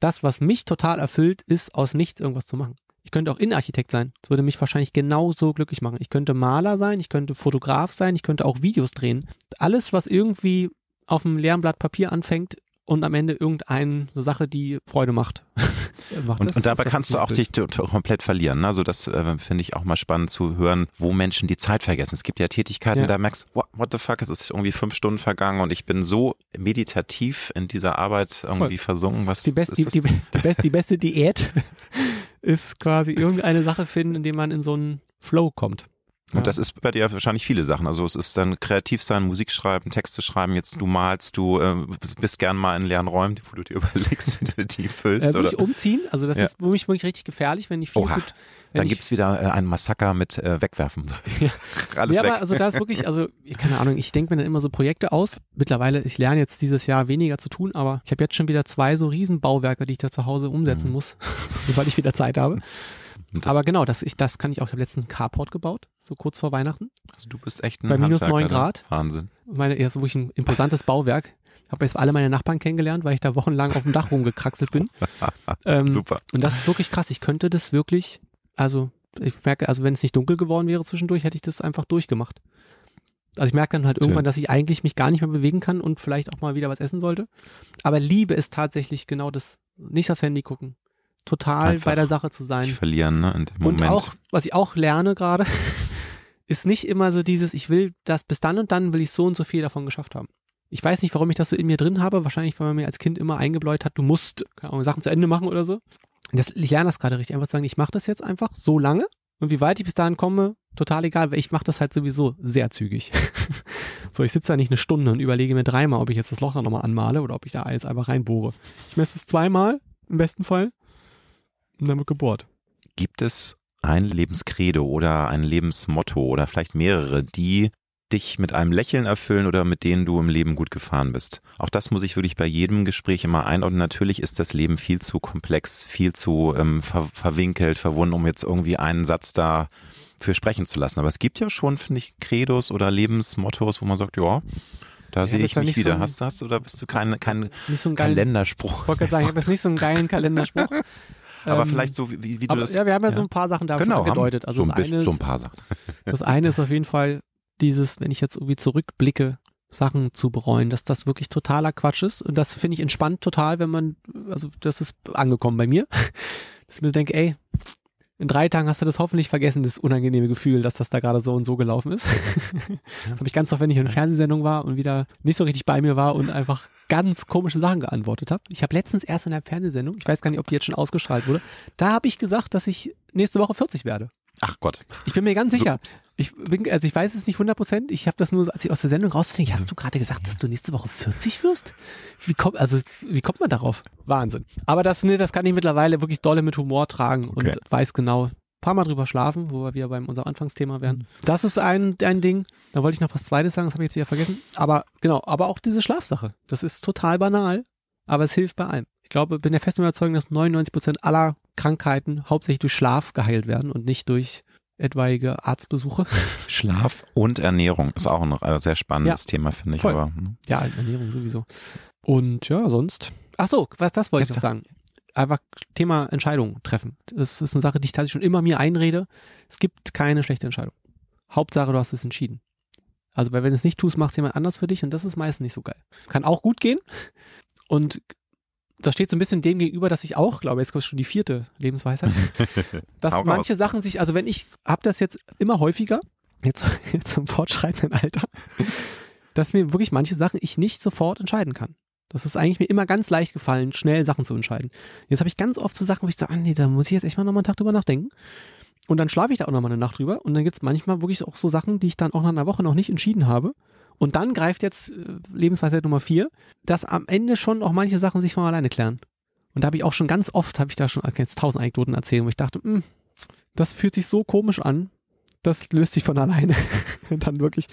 Das, was mich total erfüllt, ist aus nichts irgendwas zu machen. Ich könnte auch Innenarchitekt sein. Das würde mich wahrscheinlich genauso glücklich machen. Ich könnte Maler sein, ich könnte Fotograf sein, ich könnte auch Videos drehen. Alles, was irgendwie auf einem leeren Blatt Papier anfängt und am Ende irgendeine Sache, die Freude macht. macht. Und, Das und dabei kannst du auch dich komplett verlieren. ne? Also das äh, finde ich auch mal spannend zu hören, wo Menschen die Zeit vergessen. Es gibt ja Tätigkeiten, Ja. da merkst du, what, what the fuck, es ist irgendwie fünf Stunden vergangen und ich bin so meditativ in dieser Arbeit irgendwie versunken. Was, die, best, ist die, die, die, best, die beste Diät ist quasi irgendeine Sache finden, in dem man in so einen Flow kommt. Ja. Und das ist bei dir wahrscheinlich viele Sachen. Also es ist dann kreativ sein, Musik schreiben, Texte schreiben, jetzt du malst, du äh, bist gern mal in leeren Räumen, wo du dir überlegst, wie du die füllst. Äh, oder? umziehen, also das Ja. ist für mich wirklich richtig gefährlich, wenn ich viel Oha. zu. Dann ich, gibt's wieder äh, ein Massaker mit äh, Wegwerfen. Alles ja, weg. aber also da ist wirklich, also keine Ahnung, ich denke mir dann immer so Projekte aus. Mittlerweile, ich lerne jetzt dieses Jahr weniger zu tun, aber ich habe jetzt schon wieder zwei so Riesenbauwerke, die ich da zu Hause umsetzen Mhm. muss, weil ich wieder Zeit habe. Aber genau, das, ich, das kann ich auch. Ich habe letztens einen Carport gebaut, so kurz vor Weihnachten. Also du bist echt ein Bei minus neun ne? Grad. Wahnsinn. Meine, ja, so wirklich ein imposantes Bauwerk. Habe jetzt alle meine Nachbarn kennengelernt, weil ich da wochenlang auf dem Dach rumgekraxelt bin. Ähm, Super. Und das ist wirklich krass. Ich könnte das wirklich, also ich merke, also wenn es nicht dunkel geworden wäre zwischendurch, hätte ich das einfach durchgemacht. Also ich merke dann halt irgendwann, dass ich eigentlich mich gar nicht mehr bewegen kann und vielleicht auch mal wieder was essen sollte. Aber Liebe ist tatsächlich genau das, nicht aufs Handy gucken. Total Einfach bei der Sache zu sein. verlieren, ne? Und Moment. auch, was ich auch lerne gerade, ist nicht immer so dieses, ich will das bis dann und dann will ich so und so viel davon geschafft haben. Ich weiß nicht, warum ich das so in mir drin habe. Wahrscheinlich, weil man mir als Kind immer eingebläut hat, du musst Ahnung, Sachen zu Ende machen oder so. Das, ich lerne das gerade richtig. Einfach zu sagen, ich mache das jetzt einfach so lange und wie weit ich bis dahin komme, total egal, weil ich mache das halt sowieso sehr zügig. so, ich sitze da nicht eine Stunde und überlege mir dreimal, ob ich jetzt das Loch noch nochmal anmale oder ob ich da jetzt einfach reinbohre. Ich messe es zweimal, im besten Fall, und dann wird gebohrt. Gibt es ein Lebenskredo oder ein Lebensmotto oder vielleicht mehrere, die dich mit einem Lächeln erfüllen oder mit denen du im Leben gut gefahren bist. Auch das muss ich wirklich bei jedem Gespräch immer einordnen. Natürlich ist das Leben viel zu komplex, viel zu ähm, ver verwinkelt, verwunden, um jetzt irgendwie einen Satz da für sprechen zu lassen. Aber es gibt ja schon, finde ich, Credos oder Lebensmottos, wo man sagt, ja, da ja, sehe ich mich wieder. So hast, hast oder bist du kein, kein so Kalenderspruch? Ich wollte sagen, ich habe jetzt nicht so einen geilen Kalenderspruch. Aber ähm, vielleicht so, wie, wie du aber, das. Ja, wir haben ja, ja, so ein paar Sachen da genau, angedeutet. Also so, ein, eine ist, so ein paar Sachen. das eine ist auf jeden Fall dieses, wenn ich jetzt irgendwie zurückblicke, Sachen zu bereuen, dass das wirklich totaler Quatsch ist. Und das finde ich entspannt total, wenn man, also das ist angekommen bei mir, dass ich mir denke, ey, in drei Tagen hast du das hoffentlich vergessen, das unangenehme Gefühl, dass das da gerade so und so gelaufen ist. das habe ich ganz oft, wenn ich in einer Fernsehsendung war und wieder nicht so richtig bei mir war und einfach ganz komische Sachen geantwortet habe. Ich habe letztens erst in einer Fernsehsendung, ich weiß gar nicht, ob die jetzt schon ausgestrahlt wurde, da habe ich gesagt, dass ich nächste Woche 40 werde. Ach Gott. Ich bin mir ganz sicher. So. Ich bin, also ich weiß es nicht 100 Prozent. Ich habe das nur, als ich aus der Sendung rausdenke, hast du gerade gesagt, dass du nächste Woche 40 wirst? Wie kommt, also, wie kommt man darauf? Wahnsinn. Aber das, ne, das kann ich mittlerweile wirklich dolle mit Humor tragen okay. und weiß genau, paar Mal drüber schlafen, wo wir wieder beim unser Anfangsthema wären. Das ist ein, ein Ding. Da wollte ich noch was Zweites sagen, das habe ich jetzt wieder vergessen. Aber genau, aber auch diese Schlafsache. Das ist total banal, aber es hilft bei allem. Ich glaube, bin der festen Überzeugung, dass 99 Prozent aller Krankheiten hauptsächlich durch Schlaf geheilt werden und nicht durch etwaige Arztbesuche. Schlaf und Ernährung ist auch ein sehr spannendes ja, Thema, finde ich. Voll. Aber, hm. Ja, Ernährung sowieso. Und ja, sonst. Ach so, was das wollte Jetzt, ich noch sagen. Einfach Thema Entscheidungen treffen. Das ist eine Sache, die ich tatsächlich schon immer mir einrede. Es gibt keine schlechte Entscheidung. Hauptsache, du hast es entschieden. Also, weil wenn du es nicht tust, macht es jemand anders für dich und das ist meistens nicht so geil. Kann auch gut gehen. Und das steht so ein bisschen dem gegenüber, dass ich auch glaube, jetzt kommt schon die vierte Lebensweisheit, dass manche raus. Sachen sich, also wenn ich habe das jetzt immer häufiger, jetzt, jetzt zum fortschreitenden Alter, dass mir wirklich manche Sachen ich nicht sofort entscheiden kann. Das ist eigentlich mir immer ganz leicht gefallen, schnell Sachen zu entscheiden. Jetzt habe ich ganz oft so Sachen, wo ich sage, ah, nee, da muss ich jetzt echt mal nochmal einen Tag drüber nachdenken. Und dann schlafe ich da auch nochmal eine Nacht drüber. Und dann gibt es manchmal wirklich auch so Sachen, die ich dann auch nach einer Woche noch nicht entschieden habe. Und dann greift jetzt äh, Lebensweisheit Nummer vier, dass am Ende schon auch manche Sachen sich von alleine klären. Und da habe ich auch schon ganz oft, habe ich da schon jetzt tausend Anekdoten erzählt, wo ich dachte, mh, hm, das fühlt sich so komisch an, das löst sich von alleine. Und dann wirklich,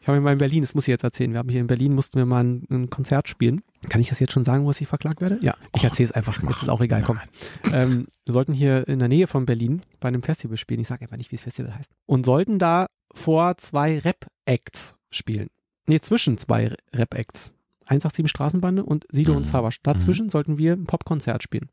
ich habe mal in Berlin, das muss ich jetzt erzählen, wir haben hier in Berlin, mussten wir mal ein, ein Konzert spielen. Kann ich das jetzt schon sagen, wo ich verklagt werde? Ja, ich erzähle es einfach, jetzt ist auch egal, komm. Ähm, wir sollten hier in der Nähe von Berlin bei einem Festival spielen, ich sage einfach nicht, wie das Festival heißt, und sollten da vor zwei Rap-Acts spielen. Nee, zwischen zwei Rap-Acts. 187 Straßenbande und Sido mhm. und Savas. Dazwischen mhm. sollten wir ein Popkonzert spielen.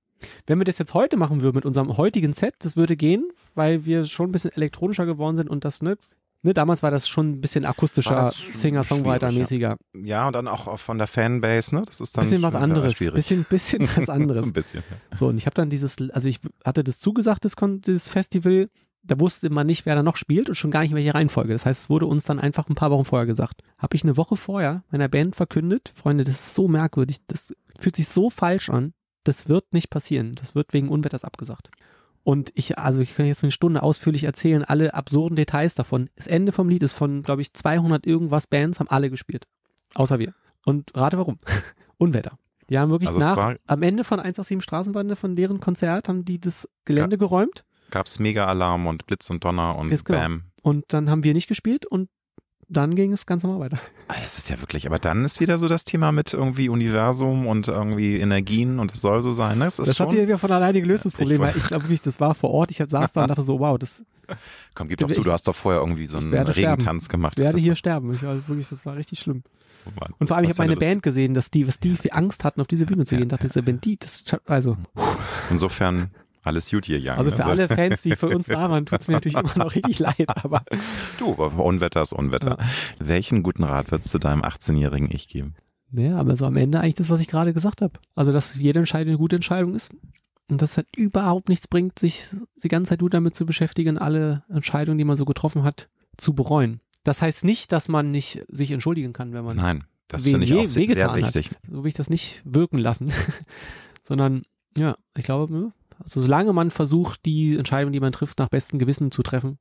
Wenn wir das jetzt heute machen würden mit unserem heutigen Set, das würde gehen, weil wir schon ein bisschen elektronischer geworden sind und das, ne, ne damals war das schon ein bisschen akustischer, Singer-Songwriter-mäßiger. Ja. ja. und dann auch von der Fanbase, ne, das ist dann bisschen was anderes, bisschen, bisschen was anderes. so ein bisschen. Ja. So, und ich habe dann dieses, also ich hatte das zugesagt, das, das Festival, da wusste man nicht, wer da noch spielt und schon gar nicht in welche Reihenfolge. Das heißt, es wurde uns dann einfach ein paar Wochen vorher gesagt. Habe ich eine Woche vorher meiner Band verkündet, Freunde, das ist so merkwürdig, das fühlt sich so falsch an. Das wird nicht passieren. Das wird wegen Unwetters abgesagt. Und ich, also ich kann jetzt eine Stunde ausführlich erzählen, alle absurden Details davon. Das Ende vom Lied ist von, glaube ich, 200 irgendwas Bands haben alle gespielt. Außer wir. Und rate warum. Unwetter. Die haben wirklich also nach, am Ende von 187 Straßenbande, von deren Konzert, haben die das Gelände geräumt gab es Mega-Alarm und Blitz und Donner und Ist genau. Bam. Und dann haben wir nicht gespielt und dann ging es ganz normal weiter. Ah, das ist ja wirklich, aber dann ist wieder so das Thema mit irgendwie Universum und irgendwie Energien und es soll so sein. Ne? Das, das hat sich ja wieder von alleine gelöst, das Problem, ich weil ich glaube wirklich, das war vor Ort, ich saß da und dachte so, wow, das. Komm, gib doch zu, du hast doch vorher irgendwie so einen Regentanz sterben. gemacht. Ich werde hier sterben. Ich, also wirklich, das war richtig schlimm. Oh und vor allem, ich habe meine Band gesehen, dass die, was die für Angst hatten, auf diese Bühne zu gehen. Ich dachte, das ist wenn die, das, also. Insofern alles gut hier, Jan. Also für also. alle Fans, die für uns da waren, tut es mir natürlich immer noch richtig leid, aber. Du, Unwetter ist Unwetter. Ja. Welchen guten Rat würdest du deinem 18-jährigen Ich geben? Naja, aber so am Ende eigentlich das, was ich gerade gesagt habe. Also, dass jede Entscheidung eine gute Entscheidung ist. Und dass es halt überhaupt nichts bringt, sich die ganze Zeit nur damit zu beschäftigen, alle Entscheidungen, die man so getroffen hat, zu bereuen. Das heißt nicht, dass man nicht sich entschuldigen kann, wenn man. Nein, das finde ich auch sehr, sehr wichtig. Hat. So will ich das nicht wirken lassen. Sondern, ja, ich glaube, ne, also solange man versucht, die Entscheidung, die man trifft, nach bestem Gewissen zu treffen,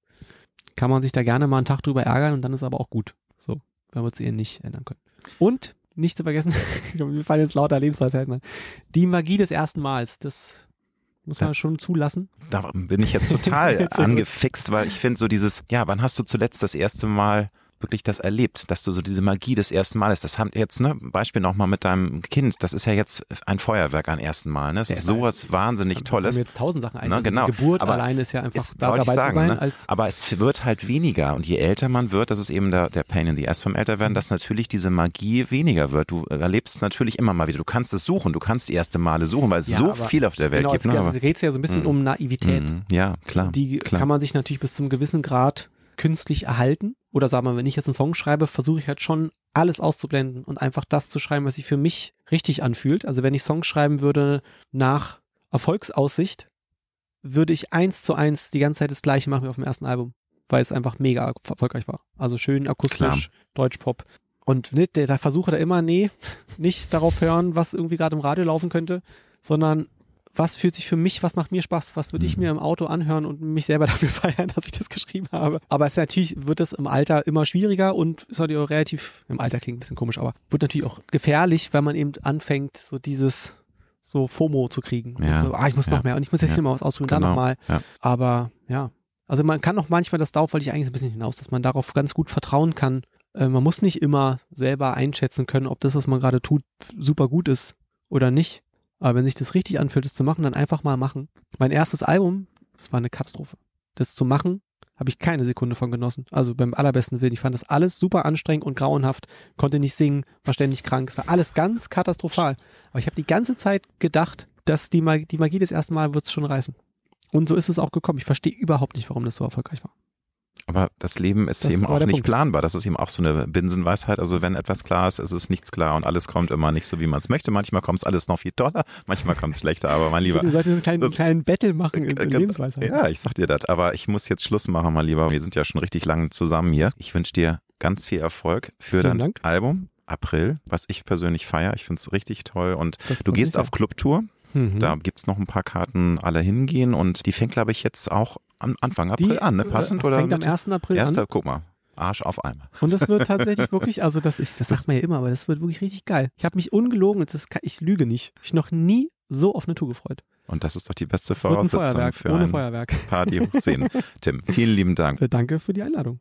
kann man sich da gerne mal einen Tag drüber ärgern und dann ist aber auch gut. So, wenn wir es eh nicht ändern können. Und nicht zu vergessen, wir fallen jetzt lauter Lebensweisheiten die Magie des ersten Mals, das muss man da, schon zulassen. Da bin ich jetzt total angefixt, weil ich finde so dieses, ja, wann hast du zuletzt das erste Mal wirklich das erlebt, dass du so diese Magie des ersten Males, das haben jetzt, ne, Beispiel nochmal mit deinem Kind, das ist ja jetzt ein Feuerwerk am ersten Mal, ne? Das ist sowas wahnsinnig Tolles. Mir jetzt tausend Sachen ein. Ne, Also genau. Die Geburt Aber alleine ist ja einfach Ist, da dabei sagen, zu sein, ne? Aber es wird halt weniger und je älter man wird, das ist eben der, der Pain in the Ass vom Mhm. Älterwerden, dass natürlich diese Magie weniger wird. Du erlebst natürlich immer mal wieder. Du kannst es suchen, du kannst die erste Male suchen, weil es Ja, so viel auf der Welt genau, gibt. es Ne? geht, also ja so ein bisschen um Naivität. Mhm. ja, klar. Die klar. kann man sich natürlich bis zum gewissen Grad künstlich erhalten. Oder sagen wir, wenn ich jetzt einen Song schreibe, versuche ich halt schon alles auszublenden und einfach das zu schreiben, was sich für mich richtig anfühlt. Also wenn ich Songs schreiben würde nach Erfolgsaussicht, würde ich eins zu eins die ganze Zeit das gleiche machen wie auf dem ersten Album, weil es einfach mega erfolgreich war. Also schön akustisch. Deutschpop. Und ne, der, der versuche da immer, nee, nicht darauf hören, was irgendwie gerade im Radio laufen könnte, sondern was fühlt sich für mich, was macht mir Spaß, was würde ich Mhm. mir im Auto anhören und mich selber dafür feiern, dass ich das geschrieben habe. Aber es natürlich wird es im Alter immer schwieriger und ist natürlich auch relativ, im Alter klingt ein bisschen komisch, aber wird natürlich auch gefährlich, wenn man eben anfängt, so dieses so FOMO zu kriegen. Ja, so, ah, ich muss ja, noch mehr und ich muss jetzt ja, hier mal was ausprobieren, dann genau, nochmal. ja. Aber ja, also man kann auch manchmal, das darauf wollte ich eigentlich ein bisschen hinaus, dass man darauf ganz gut vertrauen kann. Äh, man muss nicht immer selber einschätzen können, ob das, was man gerade tut, super gut ist oder nicht. Aber wenn sich das richtig anfühlt, das zu machen, dann einfach mal machen. Mein erstes Album, das war eine Katastrophe. Das zu machen, habe ich keine Sekunde von genossen. Also beim allerbesten Willen. Ich fand das alles super anstrengend und grauenhaft. Konnte nicht singen, war ständig krank. Es war alles ganz katastrophal. Aber ich habe die ganze Zeit gedacht, dass die, Mag die Magie des ersten Mal wird es schon reißen. Und so ist es auch gekommen. Ich verstehe überhaupt nicht, warum das so erfolgreich war. Aber das Leben ist Das ist eben aber auch nicht Punkt. planbar. Das ist eben auch so eine Binsenweisheit. Also wenn etwas klar ist, ist es nichts klar und alles kommt immer nicht so, wie man es möchte. Manchmal kommt es alles noch viel toller, manchmal kommt es schlechter. Aber mein Lieber, Wir sollten einen kleinen, das- kleinen Battle machen in, in Lebensweisheit. Ja, ich sag dir das. Aber ich muss jetzt Schluss machen, mein Lieber. Wir sind ja schon richtig lange zusammen hier. Ich wünsche dir ganz viel Erfolg für Vielen dein Dank. Album. April, was ich persönlich feiere. Ich finde es richtig toll. Und Das du gehst auf Clubtour. Mhm. Da gibt's noch ein paar Karten, alle hingehen. Und die fängt, glaube ich, jetzt auch am Anfang April Die, an. Ne? äh, Passend oder? Fängt am mit- 1. April Erster, an. guck mal. Arsch auf einmal. Und das wird tatsächlich wirklich, also das ist, das sagt man ja immer, aber das wird wirklich richtig geil. Ich habe mich ungelogen, das ist, ich lüge nicht. Ich noch nie so auf eine Tour gefreut. Und das ist doch die beste Es ein Voraussetzung Feuerwerk, für ohne ein Feuerwerk. Party hoch 10. Tim, vielen lieben Dank. Äh, Danke für die Einladung.